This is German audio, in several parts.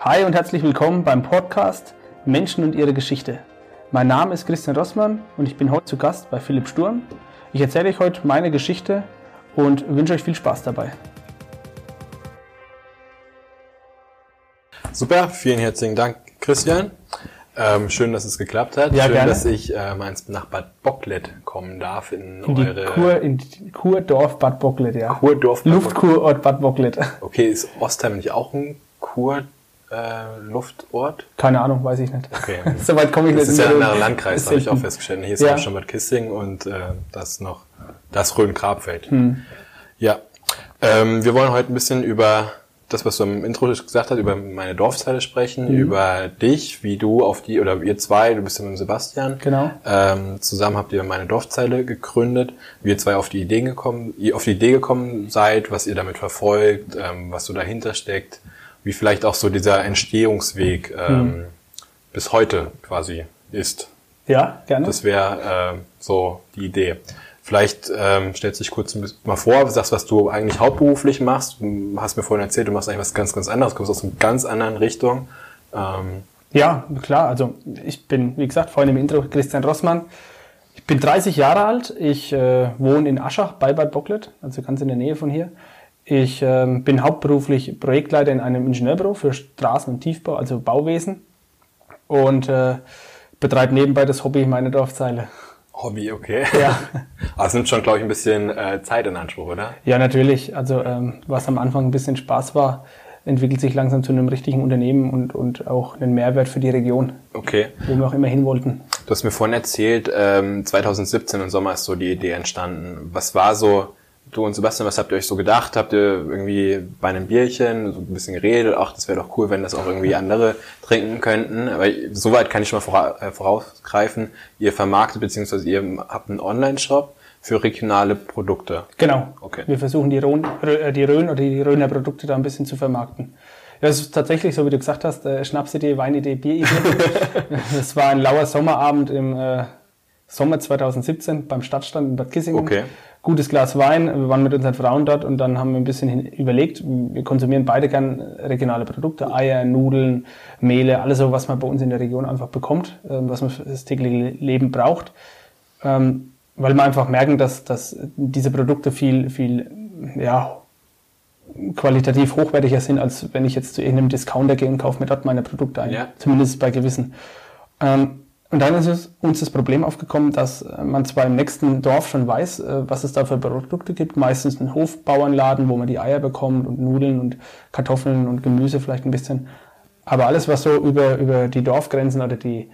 Hi und herzlich willkommen beim Podcast Menschen und ihre Geschichte. Mein Name ist Christian Rossmann und ich bin heute zu Gast bei Philipp Sturm. Ich erzähle euch heute meine Geschichte und wünsche euch viel Spaß dabei. Super, vielen herzlichen Dank, Christian. Ähm, schön, dass es geklappt hat. Ja, schön, gerne. dass ich äh, meins nach Bad Bocklet kommen darf in, In eure Kur, in die Kurdorf Bad Bocklet, ja. Kurdorf. Bad. Luftkurort Bad Bocklet. Okay, ist Ostheim nicht auch ein Kur äh, Luftort? Keine Ahnung, weiß ich nicht. Okay. Soweit komme ich Das nicht ist ja in ein anderer Landkreis, habe ich auch festgestellt. Hier ist Ja. schon Bad Kissing und äh, das noch das Rhön-Grabfeld. Hm. Ja. Ähm, wir wollen heute ein bisschen über das, was du im Intro gesagt hast, über meine Dorfzeile sprechen, Mhm. über dich, wie du auf die, oder ihr zwei, du bist ja mit dem Sebastian. Genau. Ähm, zusammen habt ihr meine Dorfzeile gegründet, wie ihr zwei auf die Ideen gekommen, ihr auf die Idee gekommen seid, was ihr damit verfolgt, ähm, was so dahinter steckt, wie vielleicht auch so dieser Entstehungsweg ähm, Mhm. bis heute quasi ist. Ja, gerne. Das wäre äh, so die Idee. Vielleicht ähm, stellst du dich kurz mal vor, sagst, was du eigentlich hauptberuflich machst. Du hast mir vorhin erzählt, du machst eigentlich was ganz, ganz anderes, kommst aus einer ganz anderen Richtung. Ähm, Ja, klar. Also ich bin, wie gesagt, vorhin im Intro Christian Rossmann. Ich bin 30 Jahre alt. Ich äh, wohne in Aschach bei Bad Bocklet, also ganz in der Nähe von hier. Ich ähm, bin hauptberuflich Projektleiter in einem Ingenieurbüro für Straßen- und Tiefbau, also Bauwesen. Und äh, betreibe nebenbei das Hobby meine Dorfzeile. Hobby, okay. Ja. Aber es nimmt schon, glaube ich, ein bisschen äh, Zeit in Anspruch, oder? Ja, natürlich. Also ähm, was am Anfang ein bisschen Spaß war, entwickelt sich langsam zu einem richtigen Unternehmen und, und auch einen Mehrwert für die Region, Okay. wo wir auch immer hin wollten. Du hast mir vorhin erzählt, ähm, 2017 im Sommer ist so die Idee entstanden. Was war so, du und Sebastian, was habt ihr euch so gedacht? Habt ihr irgendwie bei einem Bierchen so ein bisschen geredet? Ach, das wäre doch cool, wenn das auch irgendwie andere trinken könnten. Aber soweit kann ich schon mal äh, vorausgreifen. Ihr vermarktet, beziehungsweise ihr habt einen Online-Shop für regionale Produkte. Genau. Okay. Wir versuchen die, Rhön, äh, die Rhön oder die Rhöner Produkte da ein bisschen zu vermarkten. Ja, es ist tatsächlich, so wie du gesagt hast, äh, Schnapsidee, Weinidee, Bieridee. das war ein lauer Sommerabend im äh, Sommer 2017 beim Stadtstand in Bad Kissingen. Okay. Gutes Glas Wein, wir waren mit unseren Frauen dort und dann haben wir ein bisschen hin- überlegt, wir konsumieren beide gern regionale Produkte, Eier, Nudeln, Mehle, alles so, was man bei uns in der Region einfach bekommt, ähm, was man für das tägliche Leben braucht ähm, weil wir einfach merken, dass, dass diese Produkte viel, viel ja, qualitativ hochwertiger sind, als wenn ich jetzt zu irgendeinem Discounter gehe und kaufe mir dort meine Produkte ein. Ja. Zumindest bei gewissen. Ähm, und dann ist es, uns das Problem aufgekommen, dass man zwar im nächsten Dorf schon weiß, äh, was es da für Produkte gibt. Meistens ein Hofbauernladen, wo man die Eier bekommt und Nudeln und Kartoffeln und Gemüse vielleicht ein bisschen. Aber alles, was so über, über die Dorfgrenzen oder die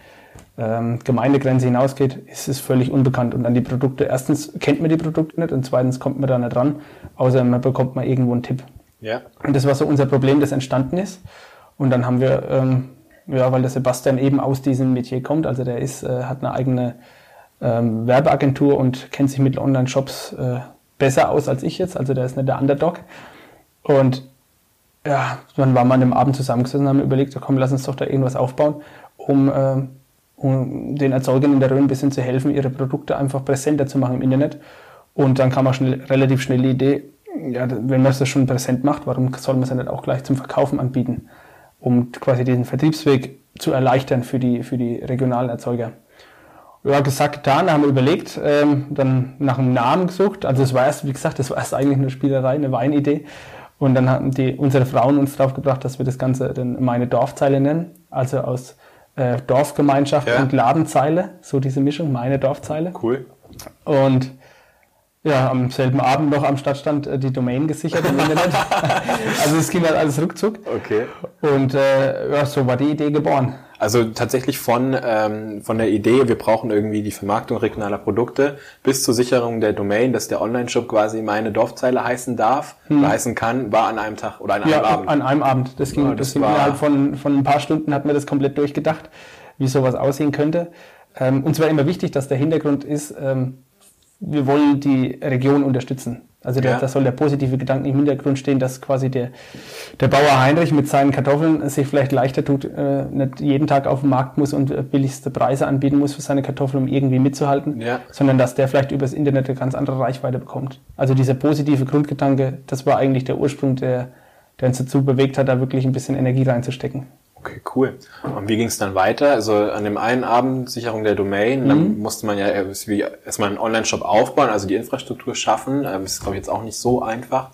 ähm, Gemeindegrenze hinausgeht, ist es völlig unbekannt. Und an die Produkte, erstens kennt man die Produkte nicht und zweitens kommt man da nicht ran, außer man bekommt mal irgendwo einen Tipp. Ja. Und das war so unser Problem, das entstanden ist. Und dann haben wir, ähm, ja, weil der Sebastian eben aus diesem Metier kommt, also der ist, äh, hat eine eigene ähm, Werbeagentur und kennt sich mit Online-Shops äh, besser aus als ich jetzt, also der ist nicht der Underdog. Und ja, dann waren wir an dem Abend zusammengesessen und haben überlegt, komm, lass uns doch da irgendwas aufbauen, um, ähm, um den Erzeugern in der Rhön ein bisschen zu helfen, ihre Produkte einfach präsenter zu machen im Internet. Und dann kam auch schnell, relativ schnell die Idee, ja, wenn man das schon präsent macht, warum soll man es ja nicht auch gleich zum Verkaufen anbieten, um quasi diesen Vertriebsweg zu erleichtern für die, für die regionalen Erzeuger. Ja, gesagt, getan, haben wir überlegt, ähm, dann nach einem Namen gesucht. Also es war erst, wie gesagt, das war erst eigentlich eine Spielerei, eine Weinidee. Und dann haben die, unsere Frauen uns drauf gebracht, dass wir das Ganze dann meine Dorfzeile nennen. Also aus äh, Dorfgemeinschaft Ja. und Ladenzeile, so diese Mischung, meine Dorfzeile. Cool. Und ja, am selben Abend noch am Stadtstand äh, die Domain gesichert im Internet. also es ging halt alles ruckzuck. Okay. Und äh, ja, so war die Idee geboren. Also tatsächlich von, ähm, von der Idee, wir brauchen irgendwie die Vermarktung regionaler Produkte, bis zur Sicherung der Domain, dass der Online-Shop quasi meine Dorfzeile heißen darf, oder heißen kann, war an einem Tag oder an einem Hm. Ja, Abend. an einem Abend. Das ging, Ja, das das ging war- innerhalb von, von ein paar Stunden hat man das komplett durchgedacht, wie sowas aussehen könnte. Ähm, uns war immer wichtig, dass der Hintergrund ist, ähm, wir wollen die Region unterstützen. Also der, Ja. da soll der positive Gedanke im Hintergrund stehen, dass quasi der, der Bauer Heinrich mit seinen Kartoffeln sich vielleicht leichter tut, äh, nicht jeden Tag auf den Markt muss und äh, billigste Preise anbieten muss für seine Kartoffeln, um irgendwie mitzuhalten, Ja. sondern dass der vielleicht übers Internet eine ganz andere Reichweite bekommt. Also dieser positive Grundgedanke, das war eigentlich der Ursprung der, der der uns dazu bewegt hat, da wirklich ein bisschen Energie reinzustecken. Okay, cool. Und wie ging es dann weiter? Also an dem einen Abend Sicherung der Domain, mhm. dann musste man ja erstmal einen Online-Shop aufbauen, also die Infrastruktur schaffen. Das ähm, ist, glaube ich, jetzt auch nicht so einfach.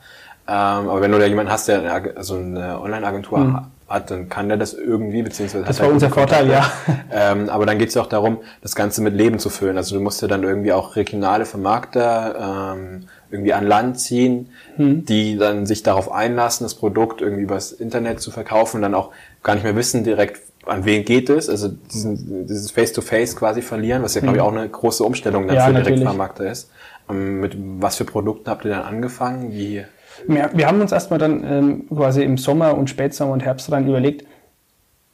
Ähm, aber wenn du da jemanden hast, der eine, also eine Online-Agentur mhm. hat, dann kann der das irgendwie, beziehungsweise Das war unser Vorteil, ja. Ähm, aber dann geht es ja auch darum, das Ganze mit Leben zu füllen. Also du musst ja dann irgendwie auch regionale Vermarkter ähm, irgendwie an Land ziehen, mhm. die dann sich darauf einlassen, das Produkt irgendwie übers Internet zu verkaufen und dann auch gar nicht mehr wissen direkt, an wen geht es, also diesen, dieses Face-to-Face -face quasi verlieren, was ja, glaube ich, mhm. auch eine große Umstellung dann ja, für Direktvermarkter ist. Ähm, mit was für Produkten habt ihr dann angefangen? Wie? Wir, wir haben uns erstmal dann ähm, quasi im Sommer und Spätsommer und Herbst rein überlegt,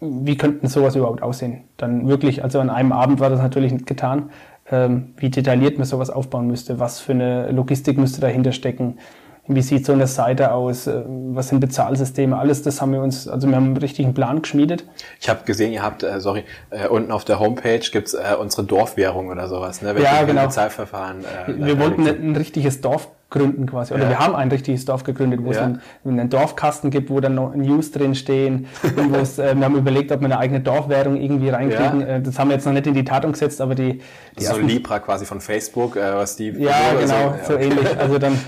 wie könnten sowas überhaupt aussehen? Dann wirklich, also an einem Abend war das natürlich nicht getan, ähm, wie detailliert man sowas aufbauen müsste, was für eine Logistik müsste dahinter stecken, wie sieht so eine Seite aus, äh, was sind Bezahlsysteme, alles das haben wir uns, also wir haben einen richtigen Plan geschmiedet. Ich habe gesehen, ihr habt, äh, sorry, äh, unten auf der Homepage gibt's äh, unsere Dorfwährung oder sowas, ne? ja, genau. Bezahlverfahren. Äh, wir wollten ein richtiges Dorf gründen quasi. Oder ja. wir haben ein richtiges Dorf gegründet, wo ja. es einen, einen, Dorfkasten gibt, wo dann noch News drin stehen. und wo äh, wir haben überlegt, ob wir eine eigene Dorfwährung irgendwie reinkriegen. Ja. Äh, das haben wir jetzt noch nicht in die Tat umgesetzt, aber die... die so Libra quasi von Facebook, äh, was die... Ja, genau, so, so ähnlich. Also dann,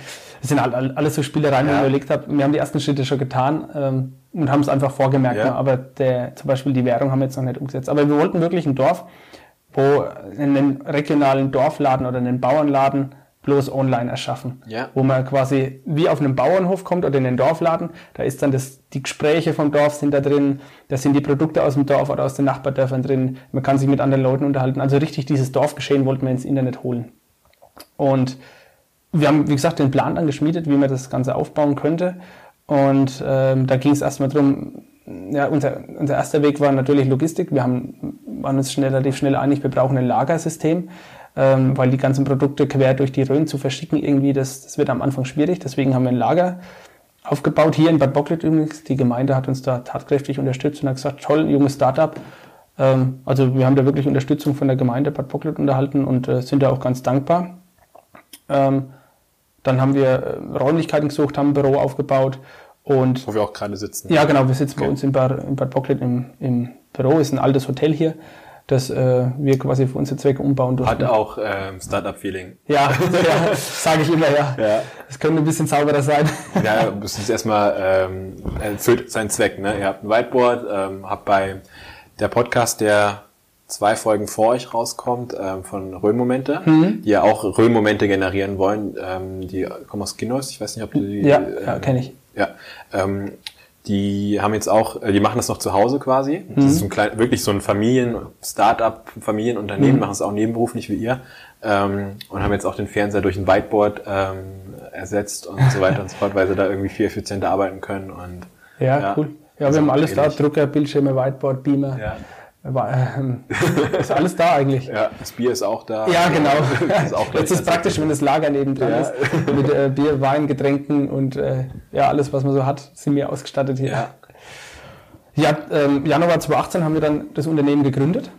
das sind alles so Spielereien, die ich überlegt habe. Wir haben die ersten Schritte schon getan ähm, und haben es einfach vorgemerkt. Ne? Aber der, zum Beispiel die Währung haben wir jetzt noch nicht umgesetzt. Aber wir wollten wirklich ein Dorf, wo einen regionalen Dorfladen oder einen Bauernladen bloß online erschaffen. Ja. Wo man quasi wie auf einem Bauernhof kommt oder in den Dorfladen, da ist dann das, die Gespräche vom Dorf sind da drin, da sind die Produkte aus dem Dorf oder aus den Nachbardörfern drin, man kann sich mit anderen Leuten unterhalten. Also richtig dieses Dorfgeschehen wollten wir ins Internet holen. Und wir haben, wie gesagt, den Plan dann geschmiedet, wie man das Ganze aufbauen könnte. Und ähm, da ging es erstmal drum. ja, unser, unser erster Weg war natürlich Logistik. Wir haben, waren uns schnell, relativ schnell einig, wir brauchen ein Lagersystem ähm, weil die ganzen Produkte quer durch die Rhön zu verschicken, irgendwie, das, das wird am Anfang schwierig. Deswegen haben wir ein Lager aufgebaut, hier in Bad Bocklet übrigens. Die Gemeinde hat uns da tatkräftig unterstützt und hat gesagt, toll, junges Startup. Ähm, also wir haben da wirklich Unterstützung von der Gemeinde Bad Bocklet unterhalten und äh, sind da auch ganz dankbar. Ähm, dann haben wir äh, Räumlichkeiten gesucht, haben ein Büro aufgebaut und wo wir auch gerade sitzen. Ja, genau, wir sitzen okay. bei uns in Bad, in Bad Bocklet im, im Büro, ist ein altes Hotel hier das äh, wir quasi für unsere Zwecke umbauen durften. Hat auch ähm, Startup-Feeling. Ja, ja sage ich immer, ja. ja. Es könnte ein bisschen sauberer sein. Ja, das ist erstmal ähm, erfüllt seinen Zweck. Ne? Ihr habt ein Whiteboard, ähm, habt bei der Podcast, der zwei Folgen vor euch rauskommt, ähm, von Röhmomente, mhm. die ja auch Röhmomente generieren wollen. Ähm, die kommen aus Kinos, ich weiß nicht, ob du die... Ja, ja ähm, kenne ich. Ja, ähm, die haben jetzt auch, äh, die machen das noch zu Hause quasi. Mhm. Das ist so ein klein, wirklich so ein Familien, Start-up, Familienunternehmen, mhm. machen es auch nebenberuflich wie ihr. Ähm, und haben jetzt auch den Fernseher durch ein Whiteboard ähm, ersetzt und so weiter und so fort, weil sie da irgendwie viel effizienter arbeiten können. Und, ja, ja cool. Ja, wir haben alles da, Drucker, Bildschirme, Whiteboard, Beamer. Ja. Ähm, ist alles da eigentlich. Ja, das Bier ist auch da. Ja, genau. ist auch Jetzt ist praktisch, wenn das Lager nebendran ja. ist. Mit äh, Bier, Wein, Getränken und äh, ja, alles, was man so hat, sind wir ausgestattet hier. Ja. Ja, ähm, Januar 2018 haben wir dann das Unternehmen gegründet.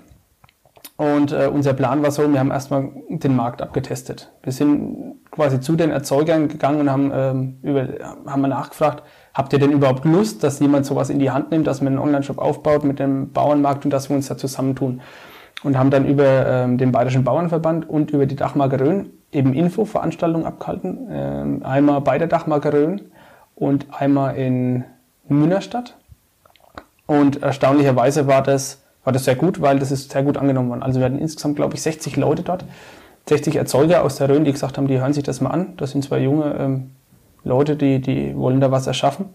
Und äh, unser Plan war so, wir haben erstmal den Markt abgetestet. Wir sind quasi zu den Erzeugern gegangen und haben, ähm, über, haben nachgefragt, Habt ihr denn überhaupt Lust, dass jemand sowas in die Hand nimmt, dass man einen Online-Shop aufbaut mit dem Bauernmarkt und dass wir uns da zusammentun? Und haben dann über ähm, den Bayerischen Bauernverband und über die Dachmarke Rhön eben Infoveranstaltungen abgehalten. Ähm, einmal bei der Dachmarke Rhön und einmal in Münnerstadt. Und erstaunlicherweise war das, war das sehr gut, weil das ist sehr gut angenommen worden. Also wir hatten insgesamt, glaube ich, 60 Leute dort, 60 Erzeuger aus der Rhön, die gesagt haben, die hören sich das mal an. Das sind zwei junge ähm, Leute, die, die wollen da was erschaffen.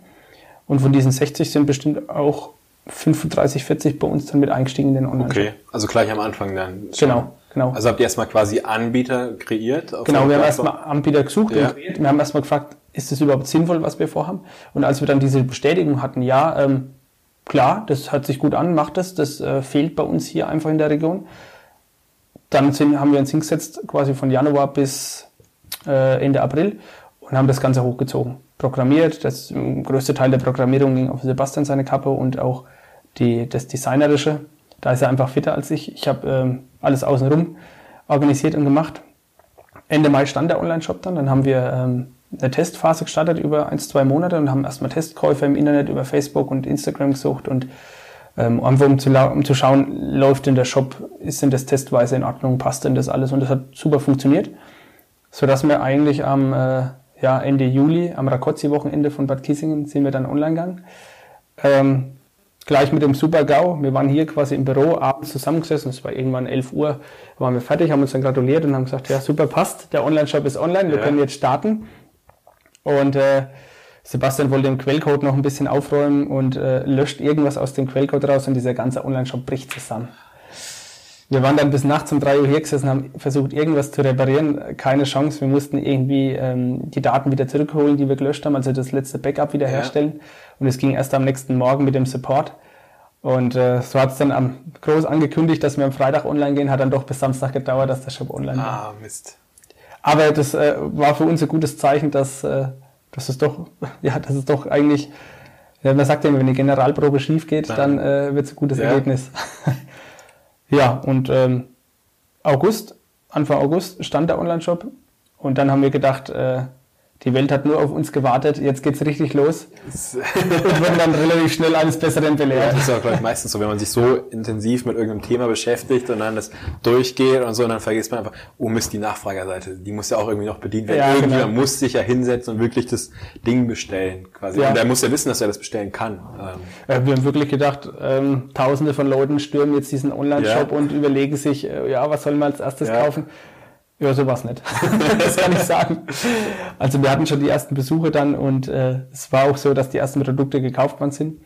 Und von diesen 60 sind bestimmt auch 35, 40 bei uns dann mit eingestiegen in den Online. -Shop. Okay, also gleich am Anfang dann. Genau, genau. Also habt ihr erstmal quasi Anbieter kreiert? Genau, wir haben erstmal Anbieter gesucht ja. und kreiert. Wir haben erstmal gefragt, ist das überhaupt sinnvoll, was wir vorhaben? Und als wir dann diese Bestätigung hatten, ja, ähm, klar, das hört sich gut an, macht das, das äh, fehlt bei uns hier einfach in der Region. Dann sind, haben wir uns hingesetzt, quasi von Januar bis äh, Ende April und haben das Ganze hochgezogen. Programmiert, das größte Teil der Programmierung ging auf Sebastian seine Kappe und auch die, das Designerische. Da ist er einfach fitter als ich. Ich habe ähm, alles außenrum organisiert und gemacht. Ende Mai stand der Online-Shop dann. Dann haben wir ähm, eine Testphase gestartet über ein, zwei Monate und haben erstmal Testkäufe im Internet über Facebook und Instagram gesucht und ähm, einfach um zu, um zu schauen, läuft denn der Shop, ist denn das testweise in Ordnung, passt denn das alles und das hat super funktioniert, sodass wir eigentlich am äh, ja, Ende Juli, am Rakotzi-Wochenende von Bad Kissingen, sind wir dann online gegangen. Ähm, gleich mit dem Super-GAU. Wir waren hier quasi im Büro abends zusammengesessen, es war irgendwann 11 Uhr, waren wir fertig, haben uns dann gratuliert und haben gesagt, ja super, passt, der Online-Shop ist online, wir ja. können jetzt starten. Und äh, Sebastian wollte den Quellcode noch ein bisschen aufräumen und äh, löscht irgendwas aus dem Quellcode raus und dieser ganze Online-Shop bricht zusammen. Wir waren dann bis nachts um drei Uhr hier gesessen, haben versucht, irgendwas zu reparieren. Keine Chance. Wir mussten irgendwie ähm, die Daten wieder zurückholen, die wir gelöscht haben, also das letzte Backup wiederherstellen. Ja. Und es ging erst am nächsten Morgen mit dem Support. Und äh, so hat es dann am, groß angekündigt, dass wir am Freitag online gehen, hat dann doch bis Samstag gedauert, dass der Shop online war. Ah, Mist. Aber das äh, war für uns ein gutes Zeichen, dass, äh, dass es doch, ja, dass es doch eigentlich, ja, man sagt ja immer, wenn die Generalprobe schief geht, Nein. dann äh, wird es ein gutes ja. Ergebnis. ja, und ähm, August, Anfang August stand der Online-Shop und dann haben wir gedacht, äh, die Welt hat nur auf uns gewartet, jetzt geht's richtig los. und werden dann relativ schnell alles Besseren belehrt. Ja, das ist auch gleich meistens so, wenn man sich so intensiv mit irgendeinem Thema beschäftigt und dann das durchgeht und so, und dann vergisst man einfach, oh Mist, die Nachfragerseite, die muss ja auch irgendwie noch bedient werden. Ja, Irgendjemand genau. muss sich ja hinsetzen und wirklich das Ding bestellen, quasi. Ja. Und der muss ja wissen, dass er das bestellen kann. Ähm. wir haben wirklich gedacht, ähm, tausende von Leuten stürmen jetzt diesen Online-Shop ja. und überlegen sich, äh, ja, was sollen wir als erstes kaufen? Ja, so war es nicht. das kann ich sagen. Also wir hatten schon die ersten Besuche dann und äh, es war auch so, dass die ersten Produkte gekauft worden sind.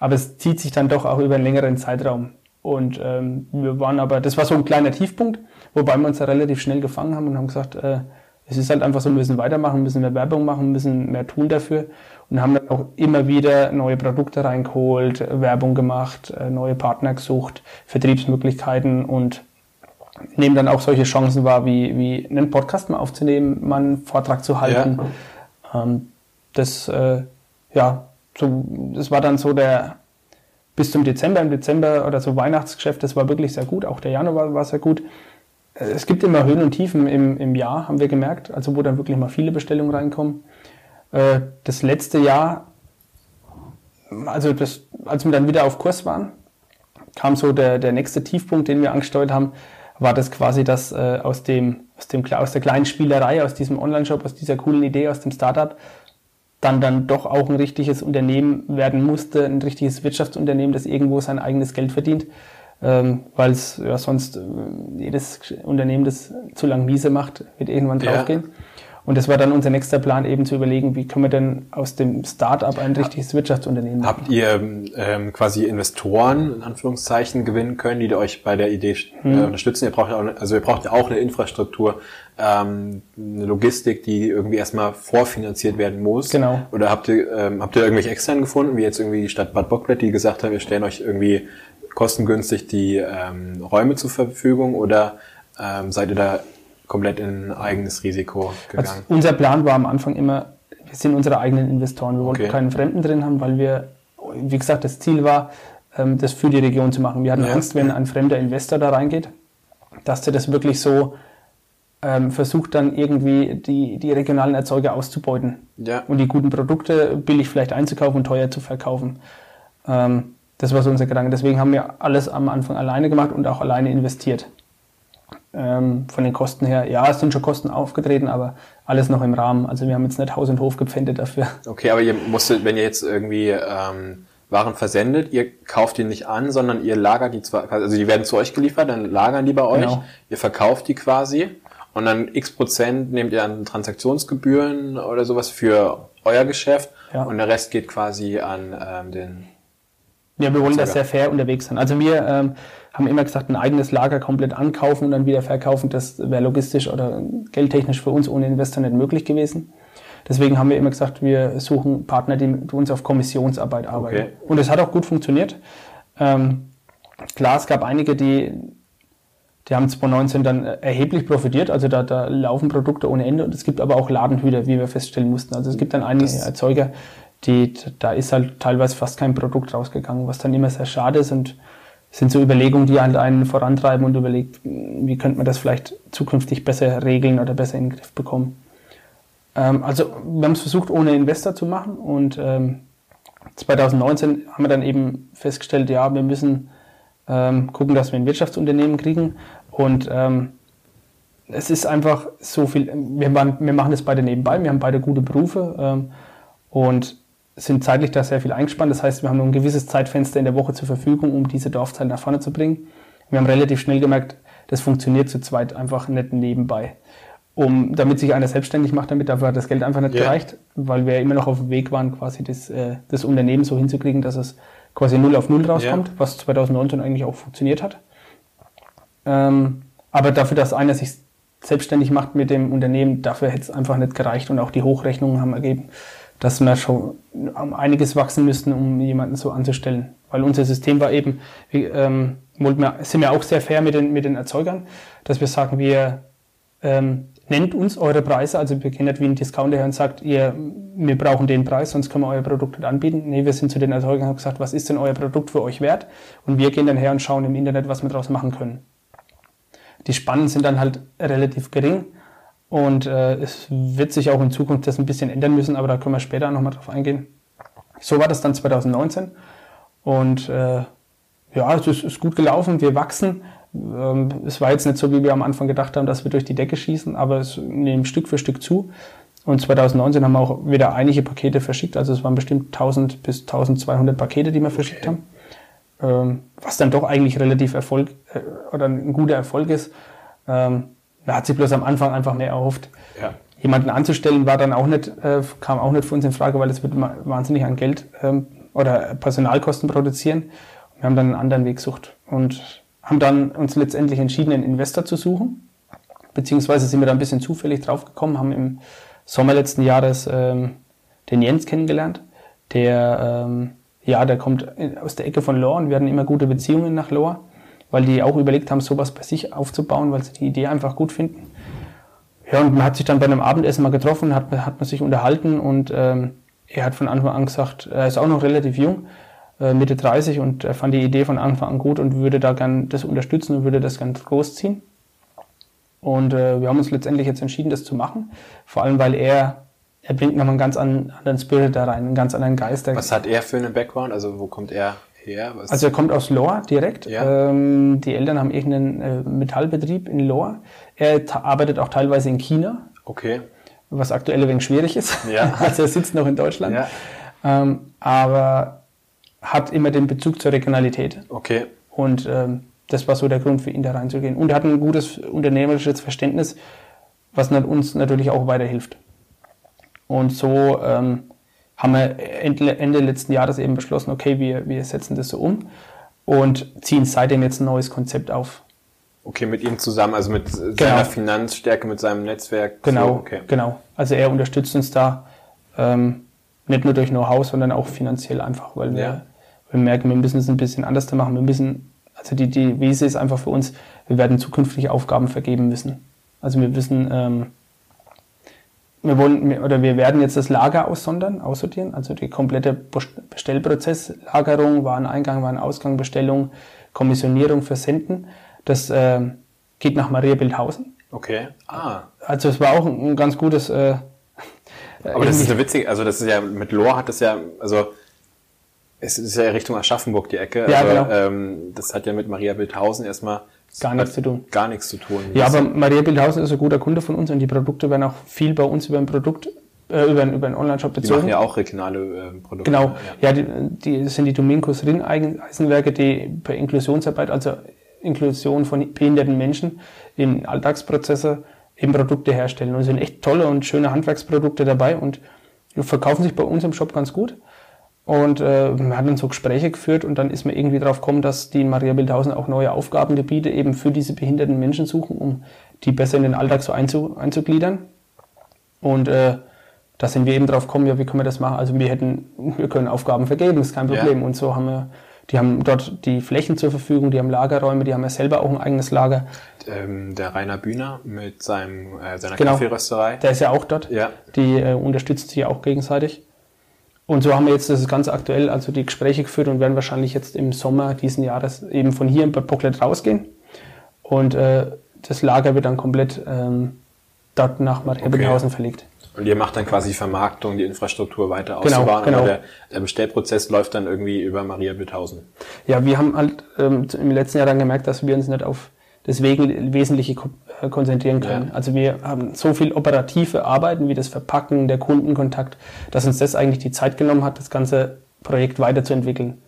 Aber es zieht sich dann doch auch über einen längeren Zeitraum. Und ähm, wir waren aber, das war so ein kleiner Tiefpunkt, wobei wir uns ja relativ schnell gefangen haben und haben gesagt, äh, es ist halt einfach so, wir müssen weitermachen, müssen mehr Werbung machen, müssen mehr tun dafür und haben dann auch immer wieder neue Produkte reingeholt, Werbung gemacht, äh, neue Partner gesucht, Vertriebsmöglichkeiten und nehmen dann auch solche Chancen wahr, wie, wie einen Podcast mal aufzunehmen, mal einen Vortrag zu halten. Ja. Ähm, das, äh, ja, so, das war dann so der, bis zum Dezember, im Dezember oder so Weihnachtsgeschäft, das war wirklich sehr gut, auch der Januar war sehr gut. Äh, es gibt immer Höhen und Tiefen im, im Jahr, haben wir gemerkt, also wo dann wirklich mal viele Bestellungen reinkommen. Äh, das letzte Jahr, also das, als wir dann wieder auf Kurs waren, kam so der, der nächste Tiefpunkt, den wir angesteuert haben war das quasi das äh, aus, dem, aus, dem, aus der kleinen Spielerei, aus diesem Online-Shop, aus dieser coolen Idee, aus dem Startup, dann dann doch auch ein richtiges Unternehmen werden musste, ein richtiges Wirtschaftsunternehmen, das irgendwo sein eigenes Geld verdient, ähm, weil es ja sonst äh, jedes Unternehmen, das zu lang miese macht, wird irgendwann draufgehen. Ja. Und das war dann unser nächster Plan, eben zu überlegen, wie können wir denn aus dem Start-up ein richtiges Wirtschaftsunternehmen machen. Habt ihr ähm, quasi Investoren, in Anführungszeichen, gewinnen können, die euch bei der Idee äh, hm. unterstützen? Ihr braucht ja auch, also ihr braucht ja auch eine Infrastruktur, ähm, eine Logistik, die irgendwie erstmal vorfinanziert werden muss. Genau. Oder habt ihr, ähm, habt ihr irgendwelche externen gefunden, wie jetzt irgendwie die Stadt Bad Bockbett, die gesagt haben, wir stellen euch irgendwie kostengünstig die ähm, Räume zur Verfügung oder ähm, seid ihr da komplett in ein eigenes Risiko gegangen? Also unser Plan war am Anfang immer, wir sind unsere eigenen Investoren. Wir wollten okay. keinen Fremden drin haben, weil wir, wie gesagt, das Ziel war, ähm, das für die Region zu machen. Wir hatten ja. Angst, wenn ein fremder Investor da reingeht, dass der das wirklich so ähm, versucht dann irgendwie die, die regionalen Erzeuger auszubeuten ja. und die guten Produkte billig vielleicht einzukaufen und teuer zu verkaufen. Ähm, das war so unser Gedanke. Deswegen haben wir alles am Anfang alleine gemacht und auch alleine investiert. Ähm, von den Kosten her, ja, es sind schon Kosten aufgetreten, aber alles noch im Rahmen. Also wir haben jetzt nicht Haus und Hof gepfändet dafür. Okay, aber ihr musstet, wenn ihr jetzt irgendwie ähm, Waren versendet, ihr kauft die nicht an, sondern ihr lagert die zwar, also die werden zu euch geliefert, dann lagern die bei euch, genau. ihr verkauft die quasi und dann x Prozent nehmt ihr an Transaktionsgebühren oder sowas für euer Geschäft ja. und der Rest geht quasi an ähm, den ja, wir wollen das sehr fair unterwegs sein. Also wir ähm, haben immer gesagt, ein eigenes Lager komplett ankaufen und dann wieder verkaufen, das wäre logistisch oder geldtechnisch für uns ohne Investor nicht möglich gewesen. Deswegen haben wir immer gesagt, wir suchen Partner, die mit uns auf Kommissionsarbeit arbeiten. Okay. Und es hat auch gut funktioniert. Ähm, klar, es gab einige, die, die haben 2019 dann erheblich profitiert. Also da, da laufen Produkte ohne Ende. Und es gibt aber auch Ladenhüter, wie wir feststellen mussten. Also es gibt dann einige das Erzeuger, die, da ist halt teilweise fast kein Produkt rausgegangen, was dann immer sehr schade ist. Und sind so Überlegungen, die halt einen vorantreiben und überlegt, wie könnte man das vielleicht zukünftig besser regeln oder besser in den Griff bekommen. Ähm, also wir haben es versucht, ohne Investor zu machen. Und ähm, 2019 haben wir dann eben festgestellt, ja, wir müssen ähm, gucken, dass wir ein Wirtschaftsunternehmen kriegen. Und ähm, es ist einfach so viel, wir, waren, wir machen das beide nebenbei, wir haben beide gute Berufe ähm, und sind zeitlich da sehr viel eingespannt. Das heißt, wir haben nur ein gewisses Zeitfenster in der Woche zur Verfügung, um diese Dorfzahl nach vorne zu bringen. Wir haben relativ schnell gemerkt, das funktioniert zu zweit einfach nicht nebenbei. Um, damit sich einer selbstständig macht damit, dafür hat das Geld einfach nicht yeah. gereicht, weil wir immer noch auf dem Weg waren, quasi das, äh, das Unternehmen so hinzukriegen, dass es quasi null auf null rauskommt, yeah. was 2019 eigentlich auch funktioniert hat. Ähm, aber dafür, dass einer sich selbstständig macht mit dem Unternehmen, dafür hätte es einfach nicht gereicht und auch die Hochrechnungen haben ergeben, dass wir schon einiges wachsen müssten, um jemanden so anzustellen. Weil unser System war eben, wir, ähm, sind wir auch sehr fair mit den, mit den Erzeugern, dass wir sagen, wir ähm, nennt uns eure Preise, also wir kennen nicht wie ein Discounter her und sagt, ihr, wir brauchen den Preis, sonst können wir euer Produkt nicht anbieten. Nee, wir sind zu den Erzeugern und haben gesagt, was ist denn euer Produkt für euch wert? Und wir gehen dann her und schauen im Internet, was wir daraus machen können. Die Spannen sind dann halt relativ gering und äh, es wird sich auch in Zukunft das ein bisschen ändern müssen, aber da können wir später nochmal drauf eingehen. So war das dann 2019 und äh, ja, es ist, ist gut gelaufen, wir wachsen. Ähm, es war jetzt nicht so, wie wir am Anfang gedacht haben, dass wir durch die Decke schießen, aber es nehmen Stück für Stück zu. Und 2019 haben wir auch wieder einige Pakete verschickt, also es waren bestimmt 1000 bis 1200 Pakete, die wir verschickt okay. haben. Ähm, was dann doch eigentlich relativ Erfolg äh, oder ein guter Erfolg ist. Ähm, da hat sich bloß am Anfang einfach mehr erhofft. Ja. Jemanden anzustellen war dann auch nicht, äh, kam auch nicht für uns in Frage, weil es wird wahnsinnig an Geld ähm, oder Personalkosten produzieren. Wir haben dann einen anderen Weg gesucht und haben dann uns letztendlich entschieden, einen Investor zu suchen. Beziehungsweise sind wir da ein bisschen zufällig draufgekommen, haben im Sommer letzten Jahres ähm, den Jens kennengelernt. Der, ähm, ja, der kommt aus der Ecke von Lohr und wir hatten immer gute Beziehungen nach Lohr weil die auch überlegt haben, sowas bei sich aufzubauen, weil sie die Idee einfach gut finden. Ja, und man hat sich dann bei einem Abendessen mal getroffen, hat, hat man sich unterhalten und ähm, er hat von Anfang an gesagt, er ist auch noch relativ jung, äh, Mitte 30 und er fand die Idee von Anfang an gut und würde da gern das unterstützen und würde das gern großziehen. Und äh, wir haben uns letztendlich jetzt entschieden, das zu machen, vor allem weil er er bringt nochmal einen ganz anderen Spirit da rein, einen ganz anderen Geist. Was hat er für einen Background? Also wo kommt er her? Was also er kommt aus Lohr direkt. Ja. Ähm, die Eltern haben irgendeinen äh, Metallbetrieb in Lohr. Er arbeitet auch teilweise in China. Okay. Was aktuell ein wenig schwierig ist. Ja. also er sitzt noch in Deutschland. Ja. Ähm, aber hat immer den Bezug zur Regionalität. Okay. Und ähm, das war so der Grund für ihn da reinzugehen. Und er hat ein gutes unternehmerisches Verständnis, was uns natürlich auch weiterhilft. Und so ähm, haben wir Ende letzten Jahres eben beschlossen, okay, wir, wir setzen das so um und ziehen seitdem jetzt ein neues Konzept auf. Okay, mit ihm zusammen, also mit genau. seiner Finanzstärke, mit seinem Netzwerk. Genau, so, okay. genau. Also er unterstützt uns da ähm, nicht nur durch Know-how, sondern auch finanziell einfach, weil wir, ja. wir merken, wir müssen es ein bisschen anders machen. Wir müssen, also die, die Wiese ist einfach für uns, wir werden zukünftig Aufgaben vergeben müssen. Also wir müssen ähm, wir wollen oder wir werden jetzt das Lager aussondern, aussortieren, also die komplette Bestellprozess, Lagerung, Wareneingang, Warenausgang, Bestellung, Kommissionierung, Versenden. Das äh, geht nach Maria Bildhausen. Okay. Ah. Also es war auch ein, ein ganz gutes. Äh, Aber das ist eine witzige, also das ist ja mit Lohr hat das ja, also es ist ja Richtung Aschaffenburg die Ecke. Ja, aber, genau. Ähm, das hat ja mit Maria Bildhausen erstmal Gar nichts zu tun. Gar nichts zu tun. Ja, aber Maria Bildhausen ist ein guter Kunde von uns und die Produkte werden auch viel bei uns über ein Produkt, äh, über, einen, über einen Online-Shop bezogen. Die machen ja auch regionale äh, Produkte. Genau. Ja, ja die, die sind die Domingos Rin-Eisenwerke, die per Inklusionsarbeit, also Inklusion von behinderten Menschen in Alltagsprozesse eben Produkte herstellen. Und es sind echt tolle und schöne Handwerksprodukte dabei und verkaufen sich bei uns im Shop ganz gut. Und äh, wir haben dann so Gespräche geführt und dann ist mir irgendwie drauf gekommen, dass die in Maria Bildhausen auch neue Aufgabengebiete eben für diese behinderten Menschen suchen, um die besser in den Alltag so einzu, einzugliedern. Und äh, da sind wir eben drauf gekommen, ja, wie können wir das machen? Also wir hätten, wir können Aufgaben vergeben, ist kein Problem. Ja. Und so haben wir, die haben dort die Flächen zur Verfügung, die haben Lagerräume, die haben ja selber auch ein eigenes Lager. Ähm, der Rainer Bühner mit seinem, äh, seiner genau, Kaffeerösterei. Der ist ja auch dort. Ja. Die äh, unterstützen sich auch gegenseitig. Und so haben wir jetzt das ganz aktuell, also die Gespräche geführt und werden wahrscheinlich jetzt im Sommer diesen Jahres eben von hier in Bad Bocklet rausgehen. Und äh, das Lager wird dann komplett ähm, dort nach Marienhausen okay. verlegt. Und ihr macht dann quasi Vermarktung, die Infrastruktur weiter Genau, auszubauen. genau. Aber der, der Bestellprozess läuft dann irgendwie über Maria Büthausen. Ja, wir haben halt ähm, im letzten Jahr dann gemerkt, dass wir uns nicht auf das Wesentliche konzentrieren können. Ja. Also wir haben so viel operative Arbeiten wie das Verpacken, der Kundenkontakt, dass uns das eigentlich die Zeit genommen hat, das ganze Projekt weiterzuentwickeln.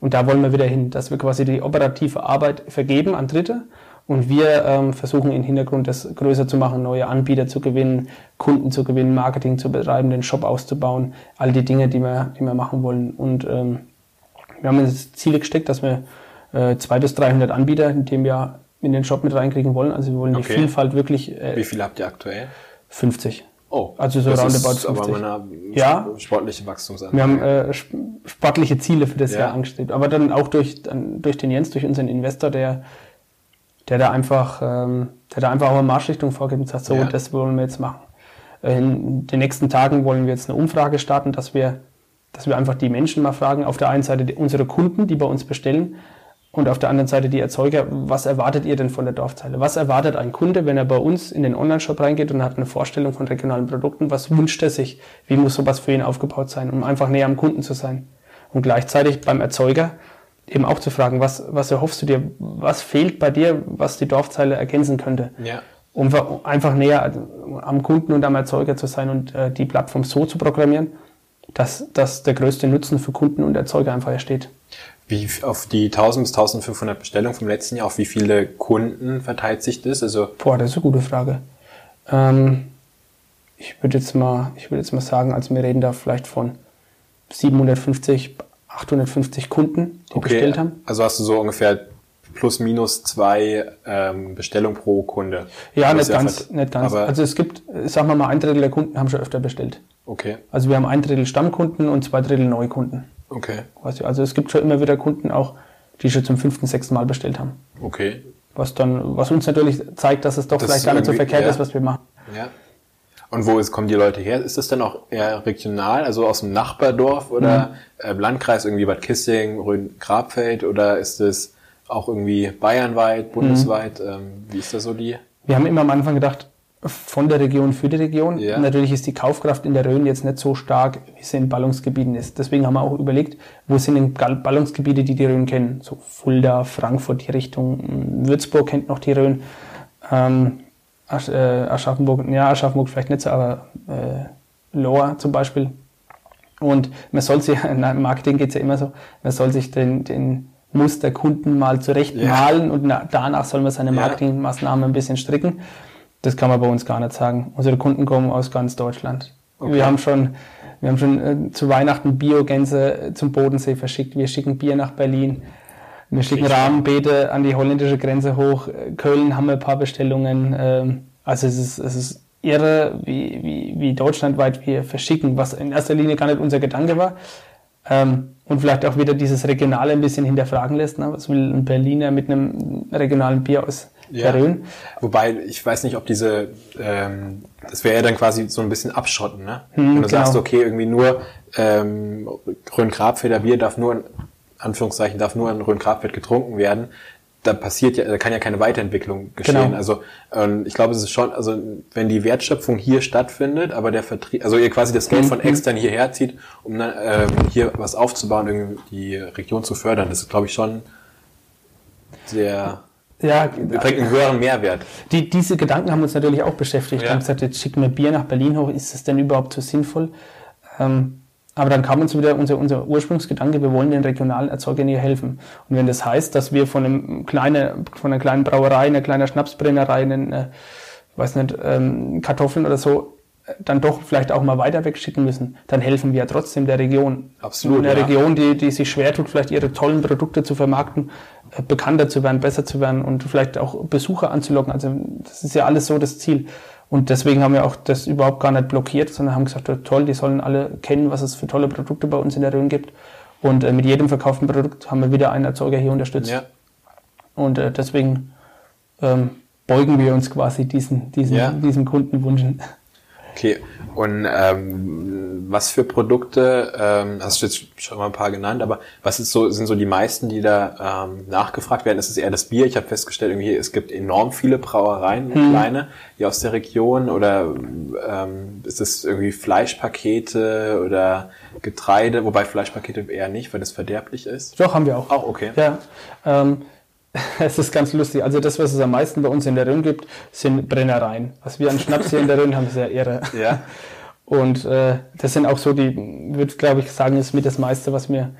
Und da wollen wir wieder hin, dass wir quasi die operative Arbeit vergeben an Dritte und wir ähm, versuchen im Hintergrund das größer zu machen, neue Anbieter zu gewinnen, Kunden zu gewinnen, Marketing zu betreiben, den Shop auszubauen, all die Dinge, die wir, die wir machen wollen. Und ähm, wir haben uns das Ziel gesteckt, dass wir äh, 200 bis 300 Anbieter in dem Jahr in den Shop mit reinkriegen wollen. Also wir wollen Okay. die Vielfalt wirklich Wie äh, viel habt ihr aktuell? 50. Oh, Also so das roundabout ist aber 50. mal eine Ja. sportliche Wachstumsanlage. Wir haben äh, sp- sportliche Ziele für das Ja. Jahr angestrebt, aber dann auch durch, dann durch den Jens, durch unseren Investor, der, der da einfach, ähm, der da einfach auch eine Marschrichtung vorgibt und sagt, so, Ja. das wollen wir jetzt machen. Äh, In den nächsten Tagen wollen wir jetzt eine Umfrage starten, dass wir, dass wir einfach die Menschen mal fragen, auf der einen Seite unsere Kunden, die bei uns bestellen, und auf der anderen Seite die Erzeuger, was erwartet ihr denn von der Dorfzeile? Was erwartet ein Kunde, wenn er bei uns in den Online-Shop reingeht und hat eine Vorstellung von regionalen Produkten? Was wünscht er sich? Wie muss sowas für ihn aufgebaut sein, um einfach näher am Kunden zu sein? Und gleichzeitig beim Erzeuger eben auch zu fragen, was, was erhoffst du dir? Was fehlt bei dir, was die Dorfzeile ergänzen könnte? Ja. Um einfach näher am Kunden und am Erzeuger zu sein und äh, die Plattform so zu programmieren, dass, dass der größte Nutzen für Kunden und Erzeuger einfach entsteht. Wie auf die 1000 bis 1500 Bestellungen vom letzten Jahr, auf wie viele Kunden verteilt sich das? Also Boah, das ist eine gute Frage. Ähm, ich würde jetzt mal, ich würde jetzt mal sagen, also wir reden da vielleicht von 750, 850 Kunden, die bestellt haben. also hast du so ungefähr plus minus zwei ähm, Bestellungen pro Kunde. Ja, nicht ganz, vert- nicht ganz. Also es gibt, sagen wir mal, ein Drittel der Kunden haben schon öfter bestellt. okay, Also wir haben ein Drittel Stammkunden und zwei Drittel Neukunden. Okay, du, Also es gibt schon immer wieder Kunden auch, die schon zum fünften, sechsten Mal bestellt haben. okay. Was dann, was uns natürlich zeigt, dass es doch Das vielleicht gar nicht so verkehrt ja. ist, was wir machen. Ja. Und wo ist, kommen die Leute her? Ist das dann auch eher regional, also aus dem Nachbardorf oder Mhm. ähm, Landkreis, irgendwie Bad Kissing, Rhön-Grabfeld oder ist es auch irgendwie bayernweit, bundesweit? Mhm. Ähm, wie ist da so die? Wir haben immer am Anfang gedacht, von der Region für die Region. Ja. Natürlich ist die Kaufkraft in der Rhön jetzt nicht so stark, wie sie in Ballungsgebieten ist. Deswegen haben wir auch überlegt, wo sind denn Ballungsgebiete, die die Rhön kennen? So Fulda, Frankfurt, die Richtung, Würzburg kennt noch die Rhön. Ähm, Asch, äh, Aschaffenburg, ja, Aschaffenburg vielleicht nicht so, aber äh, Lohr zum Beispiel. Und man soll sich, im Marketing geht's ja immer so, man soll sich den, den Musterkunden mal zurecht Ja. malen und na, danach soll man seine Ja. Marketingmaßnahmen ein bisschen stricken. Das kann man bei uns gar nicht sagen. Unsere Kunden kommen aus ganz Deutschland. Okay. Wir haben schon, wir haben schon äh, zu Weihnachten Biogänse äh, zum Bodensee verschickt. Wir schicken Bier nach Berlin. Wir schicken Richtig. Rahmenbeete an die holländische Grenze hoch. Äh, Köln haben wir ein paar Bestellungen. Ähm, also es ist, es ist irre, wie, wie, wie deutschlandweit wir verschicken, was in erster Linie gar nicht unser Gedanke war. Ähm, und vielleicht auch wieder dieses Regionale ein bisschen hinterfragen lässt. Ne? Was will ein Berliner mit einem regionalen Bier aus der Rhön? Wobei, ich weiß nicht, ob diese, ähm, das wäre ja dann quasi so ein bisschen abschotten, ne? Hm, Wenn du genau. sagst, okay, irgendwie nur ähm, Rhön-Grabfelder Bier darf nur, in Anführungszeichen, darf nur in Rhön-Grabfeld getrunken werden, da passiert ja, da kann ja keine Weiterentwicklung geschehen. Genau. Also ähm, ich glaube, es ist schon, also wenn die Wertschöpfung hier stattfindet, aber der Vertrieb, also ihr quasi das Geld von Mhm. extern hierher zieht, um dann ähm, hier was aufzubauen, irgendwie die Region zu fördern, das ist, glaube ich, schon sehr Ja, bringt einen höheren Mehrwert. Die, diese Gedanken haben uns natürlich auch beschäftigt. Ja. Wir haben gesagt, jetzt schicken wir Bier nach Berlin hoch, ist das denn überhaupt so sinnvoll? Ähm, aber dann kam uns wieder unser, unser Ursprungsgedanke, wir wollen den regionalen Erzeugern hier helfen. Und wenn das heißt, dass wir von, einem kleinen, von einer kleinen Brauerei, einer kleinen Schnapsbrennerei, einen, äh, weiß nicht, ähm, Kartoffeln oder so, äh, dann doch vielleicht auch mal weiter wegschicken müssen, dann helfen wir ja trotzdem der Region. Absolut, Eine ja. Region, die, die sich schwer tut, vielleicht ihre tollen Produkte zu vermarkten, bekannter zu werden, besser zu werden und vielleicht auch Besucher anzulocken. Also das ist ja alles so das Ziel. Und deswegen haben wir auch das überhaupt gar nicht blockiert, sondern haben gesagt, ja, toll, die sollen alle kennen, was es für tolle Produkte bei uns in der Rhön gibt. Und äh, mit jedem verkauften Produkt haben wir wieder einen Erzeuger hier unterstützt. Ja. Und äh, deswegen ähm, beugen wir uns quasi diesen, diesen, Ja. diesen Kundenwünschen. Okay, und ähm, was für Produkte, ähm, hast du jetzt schon mal ein paar genannt, aber was ist so, sind so die meisten, die da ähm, nachgefragt werden? Ist es eher das Bier? Ich habe festgestellt, irgendwie, es gibt enorm viele Brauereien, hm. kleine, hier aus der Region, oder ähm, ist es irgendwie Fleischpakete oder Getreide, wobei Fleischpakete eher nicht, weil das verderblich ist? Doch, haben wir auch. Auch, okay. Ja. Ähm, es ist ganz lustig. Also das, was es am meisten bei uns in der Rhön gibt, sind Brennereien. Was wir an Schnaps hier in der Rhön haben, ist ja irre. Ja. Und äh, das sind auch so die, würde glaube ich sagen, ist mit das meiste, was wir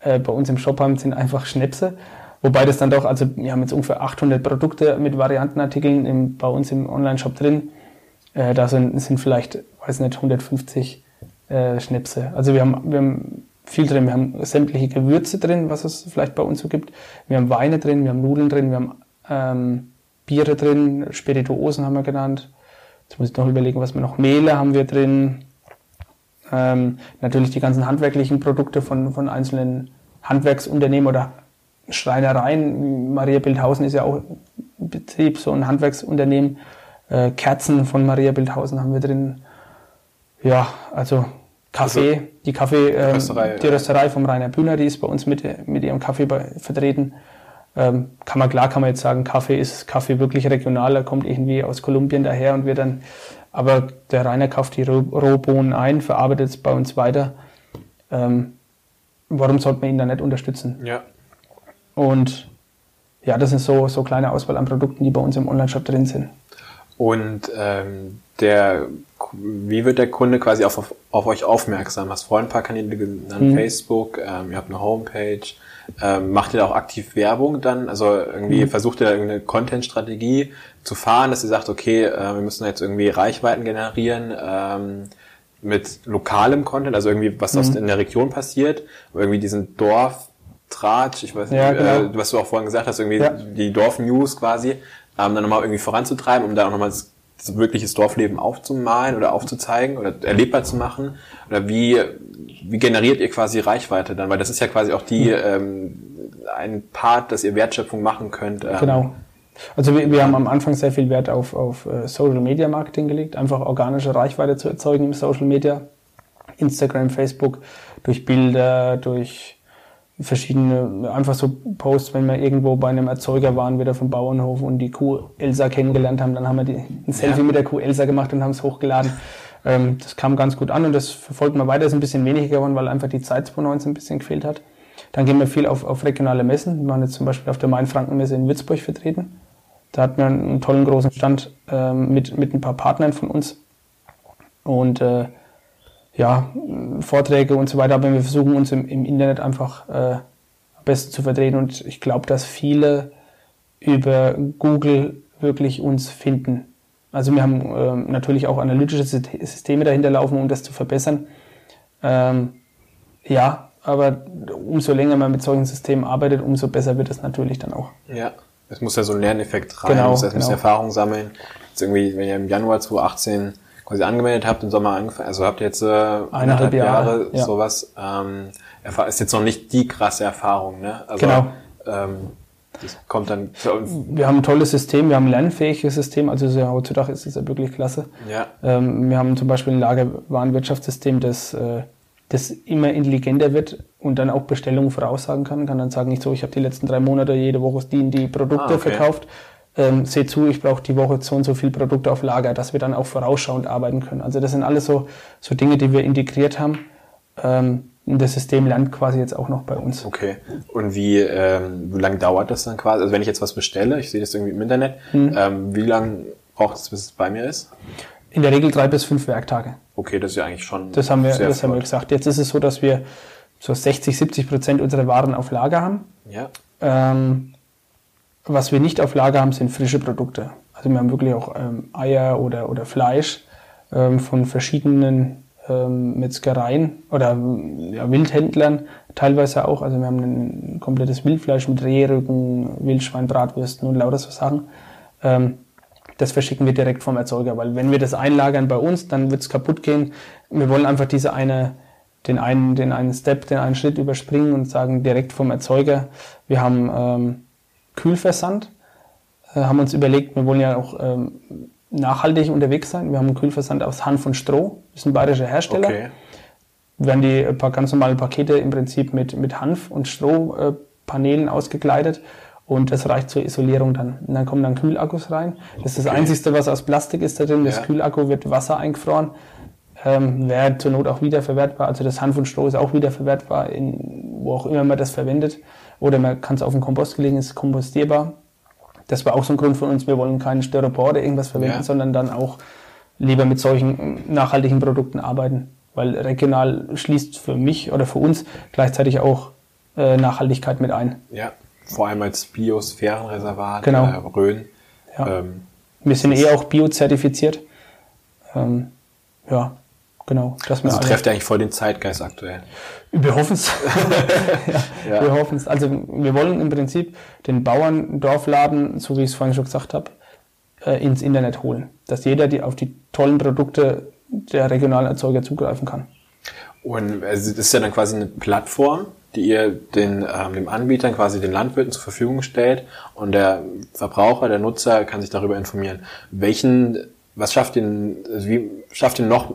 äh, bei uns im Shop haben, sind einfach Schnäpse. Wobei das dann doch, also wir haben jetzt ungefähr 800 Produkte mit Variantenartikeln im, bei uns im Online-Shop drin. Äh, da sind, sind vielleicht, weiß nicht, 150 äh, Schnäpse. Also wir haben, wir haben viel drin. Wir haben sämtliche Gewürze drin, was es vielleicht bei uns so gibt. Wir haben Weine drin, wir haben Nudeln drin, wir haben ähm, Biere drin, Spirituosen haben wir genannt. Jetzt muss ich noch überlegen, was wir noch Mehle haben wir drin. Ähm, natürlich die ganzen handwerklichen Produkte von, von einzelnen Handwerksunternehmen oder Schreinereien. Maria Bildhausen ist ja auch ein Betrieb, so ein Handwerksunternehmen. Äh, Kerzen von Maria Bildhausen haben wir drin. Ja, also Kaffee, also, die Kaffee, ähm, Rösterei, die Rösterei vom Rainer Bühner, die ist bei uns mit, mit ihrem Kaffee bei, vertreten. Ähm, kann man klar, kann man jetzt sagen, Kaffee ist Kaffee wirklich regional, er kommt irgendwie aus Kolumbien daher und wird dann, aber der Rainer kauft die Rohbohnen ein, verarbeitet es bei uns weiter. Ähm, warum sollte man ihn dann nicht unterstützen? Ja. Und ja, das ist so, so kleine Auswahl an Produkten, die bei uns im Onlineshop drin sind. Und ähm, der, wie wird der Kunde quasi auf, auf, auf euch aufmerksam? Hast vorhin ein paar Kanäle genannt, mhm. Facebook, ähm, ihr habt eine Homepage. Ähm, macht ihr da auch aktiv Werbung dann? Also irgendwie mhm. versucht ihr da irgendeine Content-Strategie zu fahren, dass ihr sagt, okay, äh, wir müssen jetzt irgendwie Reichweiten generieren ähm, mit lokalem Content, also irgendwie was mhm. in der Region passiert, irgendwie diesen Dorf Tratsch, ich weiß nicht, ja, genau. äh, was du auch vorhin gesagt hast, irgendwie ja. die Dorf-News quasi, ähm, dann nochmal irgendwie voranzutreiben, um da auch nochmal das, das wirkliches Dorfleben aufzumalen oder aufzuzeigen oder erlebbar zu machen? Oder wie, wie generiert ihr quasi Reichweite dann? Weil das ist ja quasi auch die, mhm. ähm, ein Part, dass ihr Wertschöpfung machen könnt. Ähm. Genau. Also wir, wir haben am Anfang sehr viel Wert auf, auf äh, Social Media Marketing gelegt, einfach organische Reichweite zu erzeugen im Social Media. Instagram, Facebook, durch Bilder, durch verschiedene, einfach so Posts, wenn wir irgendwo bei einem Erzeuger waren, wieder vom Bauernhof und die Kuh Elsa kennengelernt haben, dann haben wir die, ein Selfie ja. mit der Kuh Elsa gemacht und haben es hochgeladen. Ähm, das kam ganz gut an und das verfolgt man weiter, ist ein bisschen weniger geworden, weil einfach die Zeit 2019 ein bisschen gefehlt hat. Dann gehen wir viel auf, auf regionale Messen. Wir waren jetzt zum Beispiel auf der Main-Franken-Messe in Würzburg vertreten. Da hatten wir einen tollen großen Stand ähm, mit, mit ein paar Partnern von uns. Und äh, ja, Vorträge und so weiter, aber wir versuchen uns im, im Internet einfach äh, am besten zu vertreten und ich glaube, dass viele über Google wirklich uns finden. Also wir haben ähm, natürlich auch analytische Systeme dahinter laufen, um das zu verbessern. Ähm, ja, aber umso länger man mit solchen Systemen arbeitet, umso besser wird es natürlich dann auch. Ja, es muss ja so ein Lerneffekt rein, genau, muss erst genau. Erfahrung sammeln. Jetzt irgendwie, wenn ihr im Januar 2018 quasi angemeldet habt, im Sommer angefangen, also habt ihr jetzt äh, eineinhalb Jahre, Jahre ja. sowas, ähm, ist jetzt noch nicht die krasse Erfahrung, ne? Also, genau. Ähm, das kommt dann Wir haben ein tolles System, wir haben ein lernfähiges System, also ja, heutzutage ist es ja wirklich klasse. Ja. Ähm, wir haben zum Beispiel ein Lagerwarenwirtschaftssystem, das, äh, das immer intelligenter wird und dann auch Bestellungen voraussagen kann. Kann dann sagen, nicht so, ich habe die letzten drei Monate jede Woche die, die Produkte ah, okay. verkauft, ähm, seht zu, ich brauche die Woche so und so viel Produkte auf Lager, dass wir dann auch vorausschauend arbeiten können. Also das sind alles so, so Dinge, die wir integriert haben. Ähm, und das System lernt quasi jetzt auch noch bei uns. Okay. Und wie, ähm, wie lange dauert das dann quasi? Also wenn ich jetzt was bestelle, ich sehe das irgendwie im Internet, hm. ähm, wie lange braucht es, bis es bei mir ist? In der Regel drei bis fünf Werktage. Okay, das ist ja eigentlich schon. Das haben wir, das haben wir gesagt. Jetzt ist es so, dass wir so 60, 70 Prozent unserer Waren auf Lager haben. Ja. Ähm, was wir nicht auf Lager haben, sind frische Produkte. Also wir haben wirklich auch ähm, Eier oder, oder Fleisch ähm, von verschiedenen ähm, Metzgereien oder ja, Wildhändlern teilweise auch. Also wir haben ein komplettes Wildfleisch mit Rehrücken, Wildschwein, Bratwürsten und lauter so Sachen. Ähm, das verschicken wir direkt vom Erzeuger, weil wenn wir das einlagern bei uns, dann wird es kaputt gehen. Wir wollen einfach diese eine, den einen, den einen Step, den einen Schritt überspringen und sagen direkt vom Erzeuger. Wir haben ähm, Kühlversand. Äh, haben uns überlegt, wir wollen ja auch ähm, nachhaltig unterwegs sein. Wir haben einen Kühlversand aus Hanf und Stroh, das ist ein bayerischer Hersteller. Okay. Werden die äh, ganz normalen Pakete im Prinzip mit, mit Hanf und Strohpanelen ausgekleidet und das reicht zur Isolierung dann. Und dann kommen dann Kühlakkus rein. Das ist okay. das Einzige, was aus Plastik ist da drin. Das ja. Kühlakku wird Wasser eingefroren, ähm, wäre zur Not auch wiederverwertbar. Also das Hanf und Stroh ist auch wiederverwertbar, in, wo auch immer man das verwendet. Oder man kann es auf den Kompost legen, ist kompostierbar. Das war auch so ein Grund von uns. Wir wollen keinen Styropor oder irgendwas verwenden, ja. sondern dann auch lieber mit solchen nachhaltigen Produkten arbeiten. Weil regional schließt für mich oder für uns gleichzeitig auch äh, Nachhaltigkeit mit ein. Ja, vor allem als Biosphärenreservat genau. äh, Rhön. Ja. Ähm, Wir sind eh auch biozertifiziert. Ähm, ja, genau. Das also trefft ja eigentlich voll den Zeitgeist aktuell. Wir hoffen es. ja, ja. Wir hoffen es. Also wir wollen im Prinzip den Bauern Dorfladen, so wie ich es vorhin schon gesagt habe, äh, ins Internet holen. Dass jeder die auf die tollen Produkte der regionalen Erzeuger zugreifen kann. Und also das ist ja dann quasi eine Plattform, die ihr den, ähm, dem Anbietern, quasi den Landwirten zur Verfügung stellt und der Verbraucher, der Nutzer kann sich darüber informieren. Welchen, was schafft den, also wie schafft den noch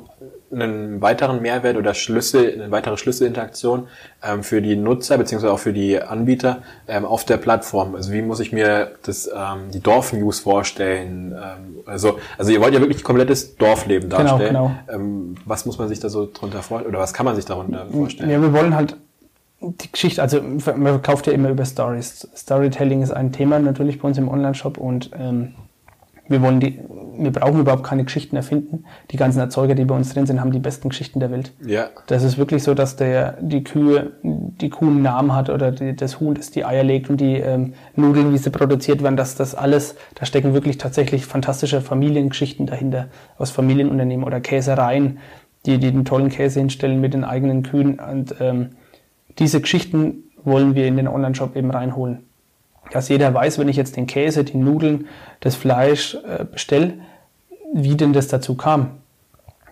einen weiteren Mehrwert oder Schlüssel, eine weitere Schlüsselinteraktion ähm, für die Nutzer beziehungsweise auch für die Anbieter ähm, auf der Plattform? Also wie muss ich mir das ähm, die Dorfnews vorstellen? Ähm, also also ihr wollt ja wirklich komplettes Dorfleben genau, darstellen. Genau, genau. Ähm, was muss man sich da so drunter vorstellen oder was kann man sich darunter vorstellen? Ja, wir wollen halt die Geschichte, also man verkauft ja immer über Stories. Storytelling ist ein Thema natürlich bei uns im Online-Shop und ähm, wir wollen die, wir brauchen überhaupt keine Geschichten erfinden. Die ganzen Erzeuger, die bei uns drin sind, haben die besten Geschichten der Welt. Ja. Das ist wirklich so, dass der, die Kühe, die Kuh einen Namen hat oder die, das Huhn, das die Eier legt und die ähm, Nudeln, wie sie produziert werden, dass das alles, da stecken wirklich tatsächlich fantastische Familiengeschichten dahinter aus Familienunternehmen oder Käsereien, die, die den tollen Käse hinstellen mit den eigenen Kühen und ähm, diese Geschichten wollen wir in den Online-Shop eben reinholen dass jeder weiß, wenn ich jetzt den Käse, die Nudeln, das Fleisch äh, bestelle, wie denn das dazu kam.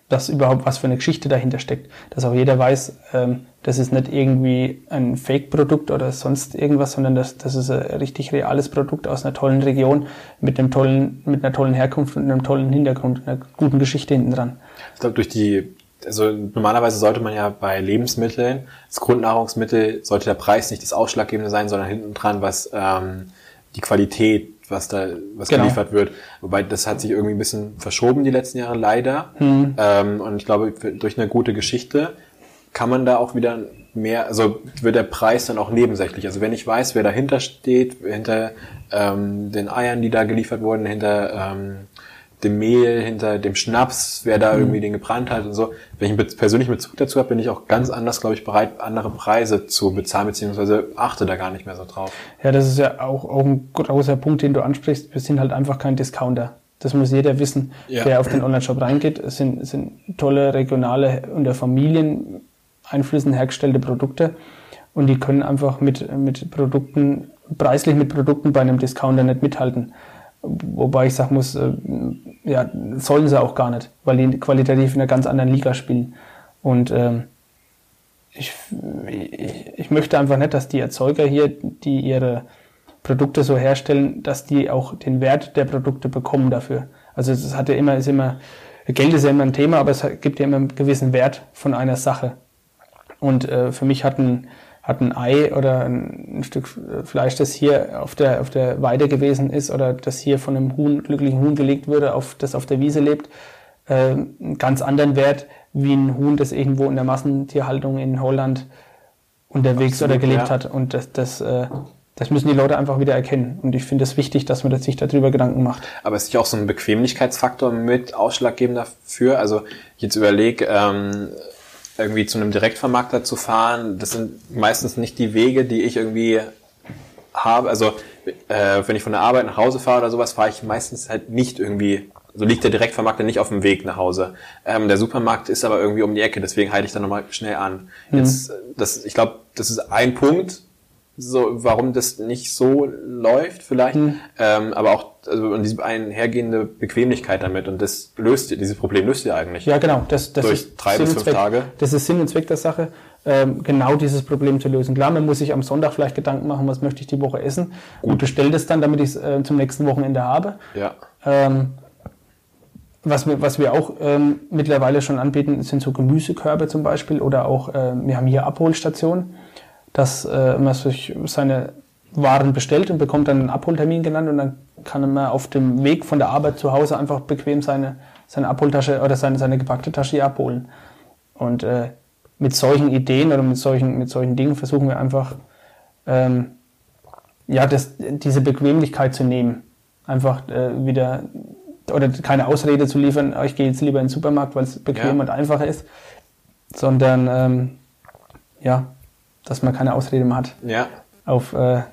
Dass überhaupt was für eine Geschichte dahinter steckt. Dass auch jeder weiß, ähm, das ist nicht irgendwie ein Fake-Produkt oder sonst irgendwas, sondern das, das ist ein richtig reales Produkt aus einer tollen Region mit einem tollen, mit einer tollen Herkunft und einem tollen Hintergrund, einer guten Geschichte hinten dran. Ich glaube, durch die also normalerweise sollte man ja bei Lebensmitteln, das Grundnahrungsmittel, sollte der Preis nicht das Ausschlaggebende sein, sondern hinten dran, was ähm, die Qualität, was da was genau. geliefert wird. Wobei das hat sich irgendwie ein bisschen verschoben die letzten Jahre leider. Hm. Ähm, und ich glaube, durch eine gute Geschichte kann man da auch wieder mehr, also wird der Preis dann auch nebensächlich. Also wenn ich weiß, wer dahinter steht, hinter ähm, den Eiern, die da geliefert wurden, hinter ähm, dem Mehl, hinter dem Schnaps, wer da mhm. irgendwie den gebrannt hat und so. Wenn ich einen persönlichen Bezug dazu habe, bin ich auch ganz anders, glaube ich, bereit, andere Preise zu bezahlen, beziehungsweise achte da gar nicht mehr so drauf. Ja, das ist ja auch, auch ein großer Punkt, den du ansprichst. Wir sind halt einfach kein Discounter. Das muss jeder wissen, ja. der auf den Online-Shop reingeht. Es sind, es sind tolle regionale unter Familieneinflüssen hergestellte Produkte und die können einfach mit, mit Produkten, preislich mit Produkten bei einem Discounter nicht mithalten. Wobei ich sagen muss, äh, ja, sollen sie auch gar nicht, weil die qualitativ in einer ganz anderen Liga spielen. Und ähm, ich, ich möchte einfach nicht, dass die Erzeuger hier, die ihre Produkte so herstellen, dass die auch den Wert der Produkte bekommen dafür. Also es hat ja immer, ist immer, Geld ist ja immer ein Thema, aber es gibt ja immer einen gewissen Wert von einer Sache. Und äh, für mich hat ein, hat ein Ei oder ein, Stück Fleisch, das hier auf der, auf der Weide gewesen ist oder das hier von einem Huhn, glücklichen Huhn gelegt wurde, auf, das auf der Wiese lebt, äh, einen ganz anderen Wert wie ein Huhn, das irgendwo in der Massentierhaltung in Holland unterwegs Absolut, oder gelebt ja. hat. Und das, das, äh, das müssen die Leute einfach wieder erkennen. Und ich finde es wichtig, dass man sich darüber Gedanken macht. Aber ist nicht auch so ein Bequemlichkeitsfaktor mit ausschlaggebend dafür? Also jetzt überlege, ähm, irgendwie zu einem Direktvermarkter zu fahren, das sind meistens nicht die Wege, die ich irgendwie habe. Also äh, wenn ich von der Arbeit nach Hause fahre oder sowas, fahre ich meistens halt nicht irgendwie, so liegt der Direktvermarkter nicht auf dem Weg nach Hause. Ähm, der Supermarkt ist aber irgendwie um die Ecke, deswegen halte ich da nochmal schnell an. Mhm. Jetzt, das, ich glaube, das ist ein Punkt, so, warum das nicht so läuft vielleicht, mhm. ähm, aber auch also und diese einhergehende Bequemlichkeit damit und das löst dieses Problem löst ihr eigentlich. Ja, genau. Das, das durch ist drei Sinn bis fünf Zweck, Tage. Das ist Sinn und Zweck der Sache, ähm, genau dieses Problem zu lösen. Klar, man muss sich am Sonntag vielleicht Gedanken machen, was möchte ich die Woche essen Gut. und bestelle das dann, damit ich es äh, zum nächsten Wochenende habe. Ja. Ähm, was wir, was wir auch ähm, mittlerweile schon anbieten, sind so Gemüsekörbe zum Beispiel oder auch, äh, wir haben hier Abholstationen, dass äh, man sich seine Waren bestellt und bekommt dann einen Abholtermin genannt und dann kann man auf dem Weg von der Arbeit zu Hause einfach bequem seine, seine Abholtasche oder seine, seine gepackte Tasche abholen. Und äh, mit solchen Ideen oder mit solchen, mit solchen Dingen versuchen wir einfach, ähm, ja, das, diese Bequemlichkeit zu nehmen. Einfach äh, wieder, oder keine Ausrede zu liefern, oh, ich gehe jetzt lieber in den Supermarkt, weil es bequem Ja. und einfacher ist, sondern ähm, ja, dass man keine Ausrede mehr hat, Ja, auf äh,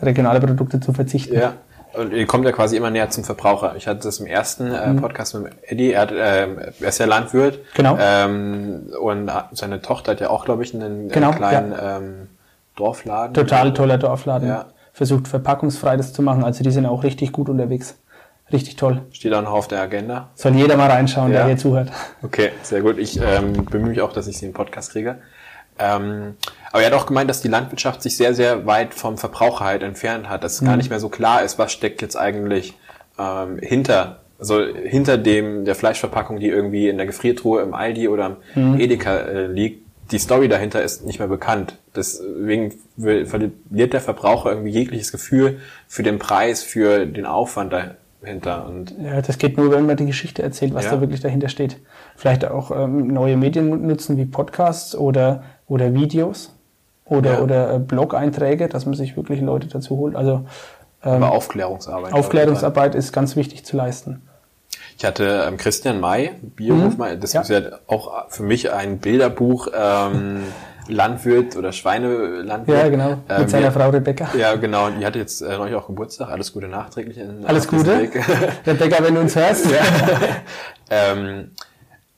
regionale Produkte zu verzichten. ja. Und ihr kommt ja quasi immer näher zum Verbraucher. Ich hatte das im ersten äh, Podcast mit Eddie, er, hat, ähm, er ist ja Landwirt. Mhm. Genau. Ähm, und seine Tochter hat ja auch, glaube ich, einen äh, Genau, kleinen ähm, Dorfladen. Total toller Dorfladen. Ja. Versucht verpackungsfrei das zu machen. Also die sind auch richtig gut unterwegs. Richtig toll. Steht auch noch auf der Agenda. Soll jeder mal reinschauen, Ja. der hier zuhört. Okay, sehr gut. Ich ähm, bemühe mich auch, dass ich sie im Podcast kriege. Ähm, aber er hat auch gemeint, dass die Landwirtschaft sich sehr, sehr weit vom Verbraucher halt entfernt hat, dass es gar nicht mehr so klar ist, was steckt jetzt eigentlich ähm, hinter, also hinter dem der Fleischverpackung, die irgendwie in der Gefriertruhe im Aldi oder im Edeka äh, liegt. Die Story dahinter ist nicht mehr bekannt. Deswegen verliert der Verbraucher irgendwie jegliches Gefühl für den Preis, für den Aufwand dahinter. Und Ja, das geht nur, wenn man die Geschichte erzählt, was Ja. da wirklich dahinter steht. Vielleicht auch ähm, neue Medien nutzen wie Podcasts oder, oder Videos oder, Ja. oder äh, Blog-Einträge, dass man sich wirklich Leute dazu holt. Also ähm, aber Aufklärungsarbeit. Aufklärungsarbeit ist ganz wichtig zu leisten. Ich hatte ähm, Christian May, Biohof, das Ja. ist ja auch für mich ein Bilderbuch, ähm, Landwirt oder Schweinelandwirt. Ja, genau. Mit Ähm, seiner ja, Frau Rebecca. Ja, genau. Und die hatte jetzt äh, neulich auch Geburtstag. Alles Gute nachträglich. In, Alles Gute. Rebecca, wenn du uns hörst. ähm,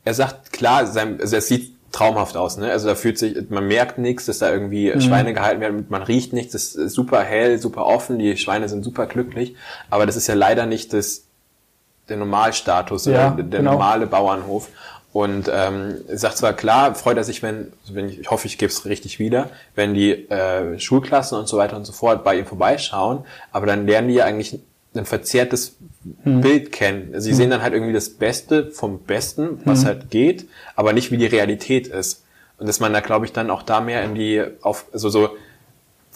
er sagt, klar, sein, also es sieht traumhaft aus, ne? Also da fühlt sich, man merkt nichts, dass da irgendwie Mhm. Schweine gehalten werden, man riecht nichts, das ist super hell, super offen, die Schweine sind super glücklich, aber das ist ja leider nicht das, der Normalstatus Ja, oder der genau. normale Bauernhof. Und ähm, er sagt zwar klar, freut er sich, wenn, wenn ich, ich hoffe, ich gebe es richtig wieder, wenn die äh, Schulklassen und so weiter und so fort bei ihm vorbeischauen, aber dann lernen die ja eigentlich ein verzerrtes Hm. Bild kennen. Sie sehen dann halt irgendwie das Beste vom Besten, was Hm. halt geht, aber nicht wie die Realität ist. Und dass man da, glaube ich, dann auch da mehr in die, auf, also so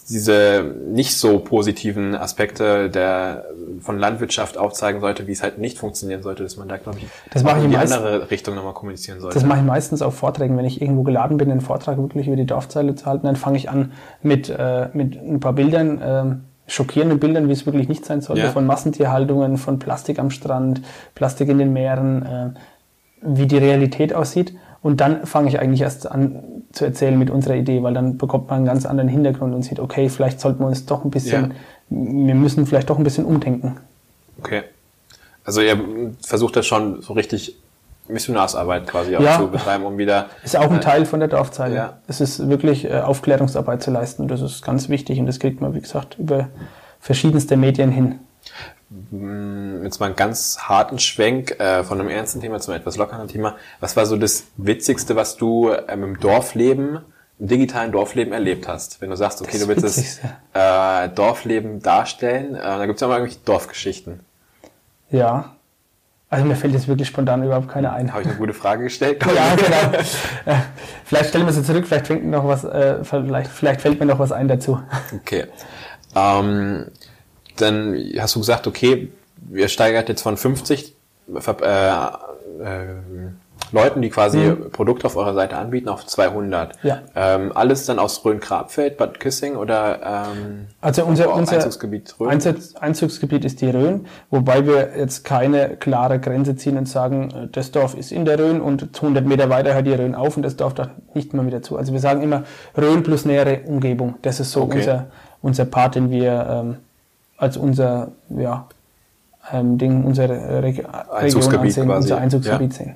diese nicht so positiven Aspekte der, von Landwirtschaft aufzeigen sollte, wie es halt nicht funktionieren sollte, dass man da, glaube ich, Das mache ich in die meist- andere Richtung nochmal kommunizieren sollte. Das mache ich meistens auf Vorträgen. Wenn ich irgendwo geladen bin, einen Vortrag wirklich über die Dorfzeile zu halten, dann fange ich an mit, äh, mit ein paar Bildern, ähm, schockierenden Bildern, wie es wirklich nicht sein sollte, Ja. von Massentierhaltungen, von Plastik am Strand, Plastik in den Meeren, äh, wie die Realität aussieht. Und dann fange ich eigentlich erst an zu erzählen mit unserer Idee, weil dann bekommt man einen ganz anderen Hintergrund und sieht, okay, vielleicht sollten wir uns doch ein bisschen, wir müssen vielleicht doch ein bisschen umdenken. Okay. Also ihr versucht das schon so richtig Missionarsarbeit quasi auch Ja. zu betreiben, um wieder Ist auch ein äh, Teil von der Dorfzeile. ja. Es ist wirklich äh, Aufklärungsarbeit zu leisten. Das ist ganz wichtig und das kriegt man, wie gesagt, über verschiedenste Medien hin. Mm, Jetzt mal einen ganz harten Schwenk äh, von einem ernsten Thema zu einem etwas lockeren Thema. Was war so das Witzigste, was du ähm, im Dorfleben, im digitalen Dorfleben erlebt hast? Wenn du sagst, okay, Das du willst das äh, Dorfleben darstellen, äh, da gibt's ja mal irgendwelche Dorfgeschichten. Ja. Also mir fällt jetzt wirklich spontan überhaupt keine ein. Habe ich eine gute Frage gestellt? Ja, genau. Äh, vielleicht stellen wir sie zurück, vielleicht fängt noch was, äh, vielleicht, vielleicht fällt mir noch was ein dazu. Okay. Ähm, dann hast du gesagt, okay, ihr steigert jetzt von 50 Ver- äh, äh, Leuten, die quasi Produkte auf eurer Seite anbieten, auf 200. Mhm. Ja. Ähm, alles dann aus Rhön-Grabfeld, Bad Kissing oder ähm, Also unser, unser Einzugsgebiet Rhön? Einzug, Einzugsgebiet ist die Rhön, wobei wir jetzt keine klare Grenze ziehen und sagen, äh, das Dorf ist in der Rhön und 100 Meter weiter hört die Rhön auf und das Dorf da nicht mehr wieder zu. Also wir sagen immer Rhön plus nähere Umgebung. Das ist so Okay. unser, unser Part, den wir ähm, als unser ja, ähm, Ding, Reg Einzugsgebiet Region ansehen, quasi, unser Einzugsgebiet ja. sehen.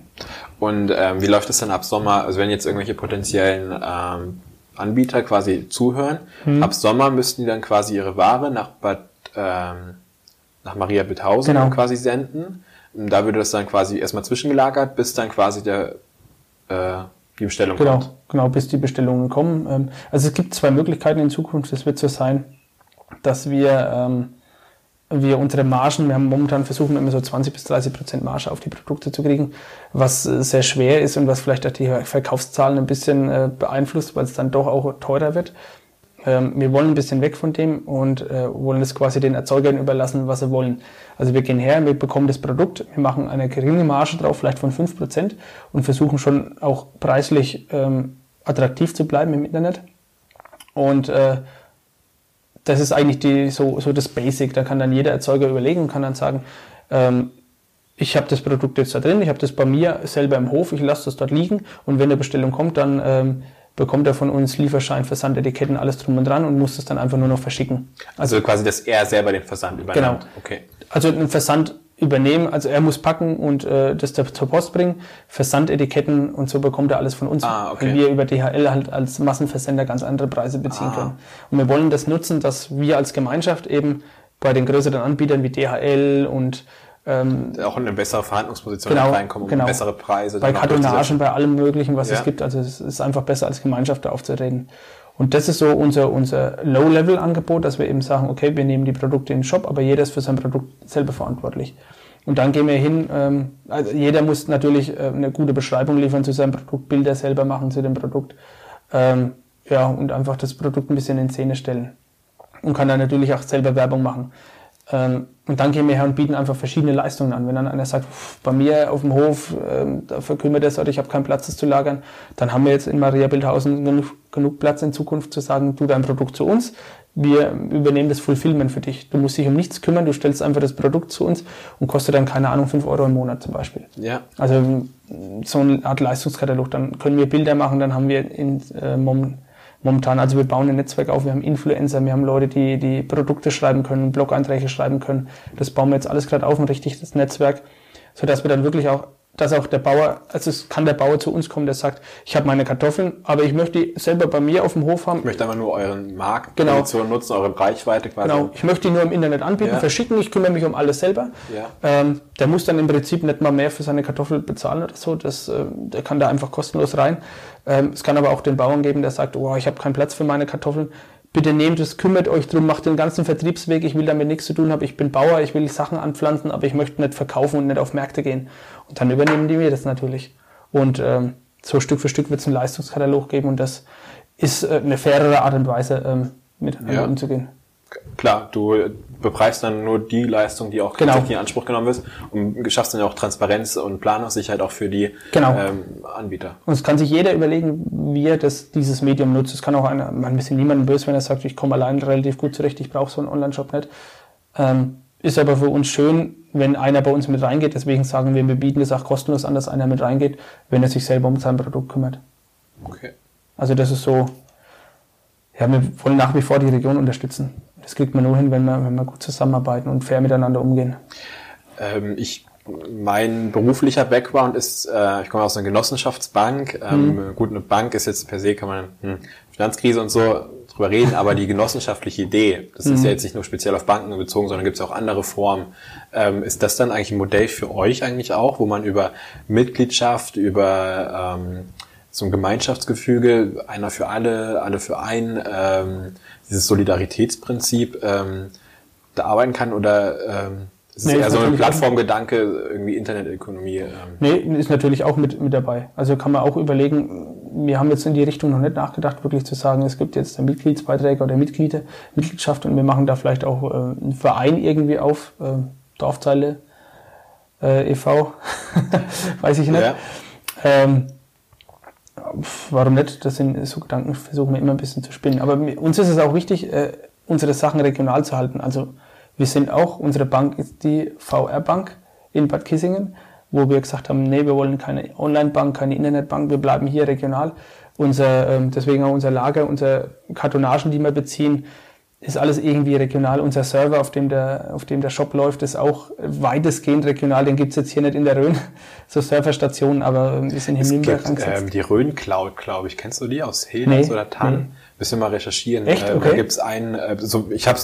Und ähm, wie läuft es dann ab Sommer? Also wenn jetzt irgendwelche potenziellen ähm, Anbieter quasi zuhören, Mhm. ab Sommer müssten die dann quasi ihre Ware nach Bad ähm, nach Maria Bithausen Genau. quasi senden. Und da würde das dann quasi erstmal zwischengelagert, bis dann quasi der äh, die Bestellung Genau, kommt. genau, bis die Bestellungen kommen. Ähm, Also es gibt zwei Möglichkeiten in Zukunft. Es wird so sein, dass wir ähm, wir unsere Margen, wir haben momentan versuchen immer so 20 bis 30 Prozent Marge auf die Produkte zu kriegen, was äh, sehr schwer ist und was vielleicht auch die Verkaufszahlen ein bisschen äh, beeinflusst, weil es dann doch auch teurer wird. Ähm, wir wollen ein bisschen weg von dem und äh, wollen es quasi den Erzeugern überlassen, was sie wollen. Also wir gehen her, wir bekommen das Produkt, wir machen eine geringe Marge drauf, vielleicht von 5% und versuchen schon auch preislich ähm, attraktiv zu bleiben im Internet. Und äh, das ist eigentlich die, so, so das Basic. Da kann dann jeder Erzeuger überlegen und kann dann sagen, ähm, ich habe das Produkt jetzt da drin, ich habe das bei mir selber im Hof, ich lasse das dort liegen und wenn eine Bestellung kommt, dann ähm, bekommt er von uns Lieferschein, Versandetiketten, alles drum und dran und muss das dann einfach nur noch verschicken. Also, also quasi, dass er selber den Versand übernimmt. Genau. Okay. Also einen Versand übernehmen, also er muss packen und äh, das zur Post bringen, Versandetiketten und so bekommt er alles von uns, ah, okay. weil wir über DHL halt als Massenversender ganz andere Preise beziehen ah. können. Und wir wollen das nutzen, dass wir als Gemeinschaft eben bei den größeren Anbietern wie DHL und ähm, auch in eine bessere Verhandlungsposition genau, reinkommen, genau. bessere Preise. Bei Kartonagen, bei allem Möglichen, was ja. es gibt. Also es ist einfach besser als Gemeinschaft da aufzureden. Und das ist so unser, unser Low-Level-Angebot, dass wir eben sagen, okay, wir nehmen die Produkte in den Shop, aber jeder ist für sein Produkt selber verantwortlich. Und dann gehen wir hin, ähm, also jeder muss natürlich äh, eine gute Beschreibung liefern zu seinem Produkt, Bilder selber machen zu dem Produkt. Ähm, ja, und einfach das Produkt ein bisschen in Szene stellen. Und kann dann natürlich auch selber Werbung machen. Ähm, und dann gehen wir her und bieten einfach verschiedene Leistungen an. Wenn dann einer sagt, bei mir auf dem Hof, ähm, da verkümmert es oder ich habe keinen Platz, das zu lagern, dann haben wir jetzt in Maria Bildhausen genug, genug Platz in Zukunft zu sagen, du dein Produkt zu uns, wir übernehmen das Fulfillment für dich. Du musst dich um nichts kümmern, du stellst einfach das Produkt zu uns und kostet dann, keine Ahnung, fünf Euro im Monat zum Beispiel. Ja. Also so eine Art Leistungskatalog. Dann können wir Bilder machen, dann haben wir in, äh, momentan, also wir bauen ein Netzwerk auf, wir haben Influencer, wir haben Leute, die die Produkte schreiben können, Blog-Einträge schreiben können. Das bauen wir jetzt alles gerade auf, ein richtiges Netzwerk, sodass wir dann wirklich auch dass auch der Bauer, also es kann der Bauer zu uns kommen, der sagt, ich habe meine Kartoffeln, aber ich möchte die selber bei mir auf dem Hof haben. Ich möchte aber nur euren Markt genau. nutzen, eure Reichweite quasi. Genau, ich möchte die nur im Internet anbieten, ja. verschicken, ich kümmere mich um alles selber. Ja. Ähm, der muss dann im Prinzip nicht mal mehr für seine Kartoffel bezahlen oder so, das, äh, der kann da einfach kostenlos rein. Ähm, es kann aber auch den Bauern geben, der sagt, oh, ich habe keinen Platz für meine Kartoffeln, bitte nehmt es, kümmert euch drum, macht den ganzen Vertriebsweg, ich will damit nichts zu tun haben, ich bin Bauer, ich will Sachen anpflanzen, aber ich möchte nicht verkaufen und nicht auf Märkte gehen. Dann übernehmen die mir das natürlich. Und ähm, so Stück für Stück wird es einen Leistungskatalog geben und das ist äh, eine fairere Art und Weise, ähm, miteinander ja. umzugehen. Klar, du bepreist dann nur die Leistung, die auch genau. in Anspruch genommen wird und schaffst dann auch Transparenz und Planungssicherheit auch für die genau. ähm, Anbieter. Und es kann sich jeder überlegen, wie er das, dieses Medium nutzt. Es kann auch einer, man ist niemandem böse, wenn er sagt, ich komme allein relativ gut zurecht, ich brauche so einen Online-Shop nicht. Ähm, ist aber für uns schön, wenn einer bei uns mit reingeht. Deswegen sagen wir, wir bieten es auch kostenlos an, dass einer mit reingeht, wenn er sich selber um sein Produkt kümmert. Okay. Also das ist so, ja, wir wollen nach wie vor die Region unterstützen. Das kriegt man nur hin, wenn wir, wenn wir gut zusammenarbeiten und fair miteinander umgehen. Ähm, ich, mein beruflicher Background ist, äh, ich komme aus einer Genossenschaftsbank. Ähm, mhm. Gut, eine Bank ist jetzt per se, kann man hm, Finanzkrise und so drüber reden, aber die genossenschaftliche Idee, das mhm. ist ja jetzt nicht nur speziell auf Banken bezogen, sondern gibt es auch andere Formen. Ähm, ist das dann eigentlich ein Modell für euch eigentlich auch, wo man über Mitgliedschaft, über ähm, so ein Gemeinschaftsgefüge, einer für alle, alle für einen, ähm, dieses Solidaritätsprinzip ähm, da arbeiten kann oder ähm, ist nee, eher so ein Plattformgedanke, irgendwie Internetökonomie? Ähm. Nee, ist natürlich auch mit, mit dabei. Also kann man auch überlegen, wir haben jetzt in die Richtung noch nicht nachgedacht, wirklich zu sagen, es gibt jetzt Mitgliedsbeiträge oder Mitglieder, Mitgliedschaft und wir machen da vielleicht auch äh, einen Verein irgendwie auf, äh, Dorfzeile äh, e.V., weiß ich nicht. Ja. Ähm, warum nicht? Das sind so Gedanken, versuchen wir immer ein bisschen zu spinnen. Aber uns ist es auch wichtig, äh, unsere Sachen regional zu halten. Also wir sind auch, unsere Bank ist die VR-Bank in Bad Kissingen, wo wir gesagt haben, nee, wir wollen keine Online-Bank, keine Internetbank, wir bleiben hier regional. Unser, ähm, deswegen auch unser Lager, unsere Kartonagen, die wir beziehen, ist alles irgendwie regional. Unser Server, auf dem der, auf dem der Shop läuft, ist auch weitestgehend regional. Den gibt's jetzt hier nicht in der Rhön, so Serverstationen, aber wir sind hier in Nürnberg angesetzt. Ähm, die Rhön Cloud, glaube ich. Kennst du die aus Helens nee, oder Tann? Nee. Müssen wir mal recherchieren. Echt? Okay. da gibt's einen, äh, so, ich habe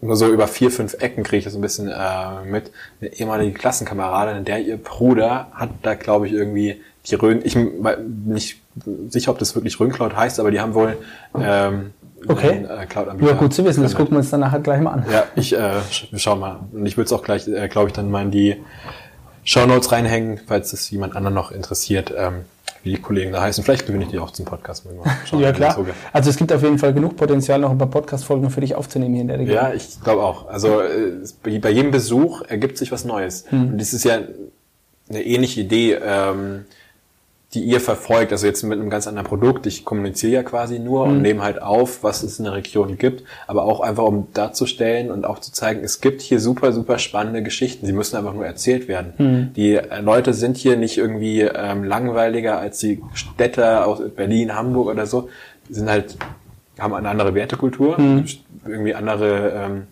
nur so über vier, fünf Ecken kriege ich das ein bisschen äh, mit. Eine ehemalige Klassenkameradin, der ihr Bruder hat da, glaube ich, irgendwie die Rhön, ich bin nicht sicher, ob das wirklich Rhön Cloud heißt, aber die haben wohl ähm, Okay. äh, Cloud-Anbieter. Ja, gut zu wissen, das gucken wir uns dann nachher gleich mal an. Ja, ich äh, sch- schau mal. Und ich würde es auch gleich, äh, glaube ich, dann mal in die Shownotes reinhängen, falls es jemand anderen noch interessiert, ähm, wie die Kollegen da heißen. Vielleicht gewinne ich die auch zum Podcast. Mal schauen, Ja, klar. Also es gibt auf jeden Fall genug Potenzial, noch ein paar Podcast-Folgen für dich aufzunehmen hier in der Region. Ja, ich glaube auch. Also äh, bei jedem Besuch ergibt sich was Neues. Und das ist ja eine ähnliche Idee, ähm, die ihr verfolgt. Also jetzt mit einem ganz anderen Produkt. Ich kommuniziere ja quasi nur und nehme halt auf, was es in der Region gibt. Aber auch einfach, um darzustellen und auch zu zeigen, es gibt hier super, super spannende Geschichten. Sie müssen einfach nur erzählt werden. Die äh, Leute sind hier nicht irgendwie ähm, langweiliger als die Städter aus Berlin, Hamburg oder so. Die sind halt, haben eine andere Wertekultur, irgendwie andere ähm,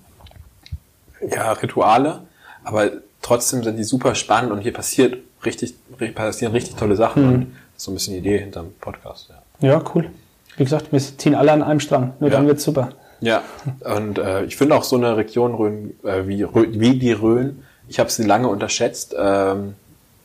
ja, Rituale, aber trotzdem sind die super spannend und hier passiert richtig, ri- passieren richtig tolle Sachen ist so ein bisschen die Idee hinterm Podcast. Ja, Ja, cool. Wie gesagt, wir ziehen alle an einem Strang. Nur Ja. dann wird's super. ja. und äh, ich finde auch so eine Region Rhön, äh, wie, Rhön, wie die Rhön, ich habe sie lange unterschätzt, ähm,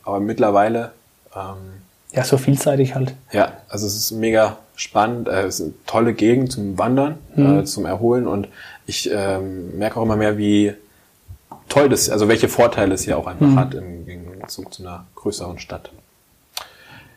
aber mittlerweile ähm, Ja, so vielseitig halt. Ja, also es ist mega spannend. äh, Es ist eine tolle Gegend zum Wandern, äh, zum Erholen und ich ähm, merke auch immer mehr, wie toll das, also welche Vorteile es hier auch einfach hat im Gegenzug zu einer größeren Stadt.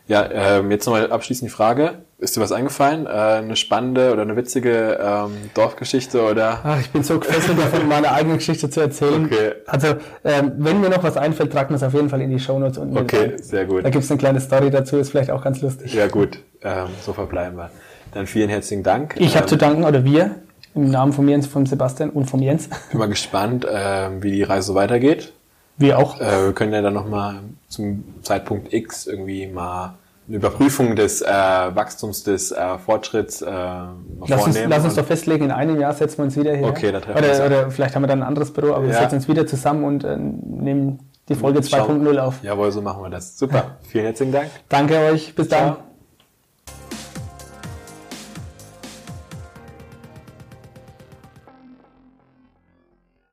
Ja, ähm, jetzt nochmal abschließend die Frage. Ist dir was eingefallen? Äh, eine spannende oder eine witzige ähm, Dorfgeschichte oder? Ach, ich bin so gefesselt davon, meine eigene Geschichte zu erzählen. Okay. Also, ähm, wenn mir noch was einfällt, tragen wir es auf jeden Fall in die Shownotes unten. Okay, rein. sehr gut. Da gibt's eine kleine Story dazu, ist vielleicht auch ganz lustig. Ja gut, ähm, so verbleiben wir. Dann vielen herzlichen Dank. Ich habe ähm, zu danken, oder wir, im Namen von mir, von Sebastian und von Jens. bin mal gespannt, ähm, wie die Reise so weitergeht. Wir auch. Äh, wir können ja dann nochmal zum Zeitpunkt X irgendwie mal eine Überprüfung des äh, Wachstums, des äh, Fortschritts äh, Lass uns, vornehmen. lass uns doch festlegen, in einem Jahr setzen wir uns wieder her. Okay, da treffen wir uns. oder, oder vielleicht haben wir dann ein anderes Büro, aber wir Ja. setzen uns wieder zusammen und äh, nehmen die Folge Schauen. 2.0 auf. Jawohl, so machen wir das. Super. Vielen herzlichen Dank. Danke euch, bis dann. Ciao.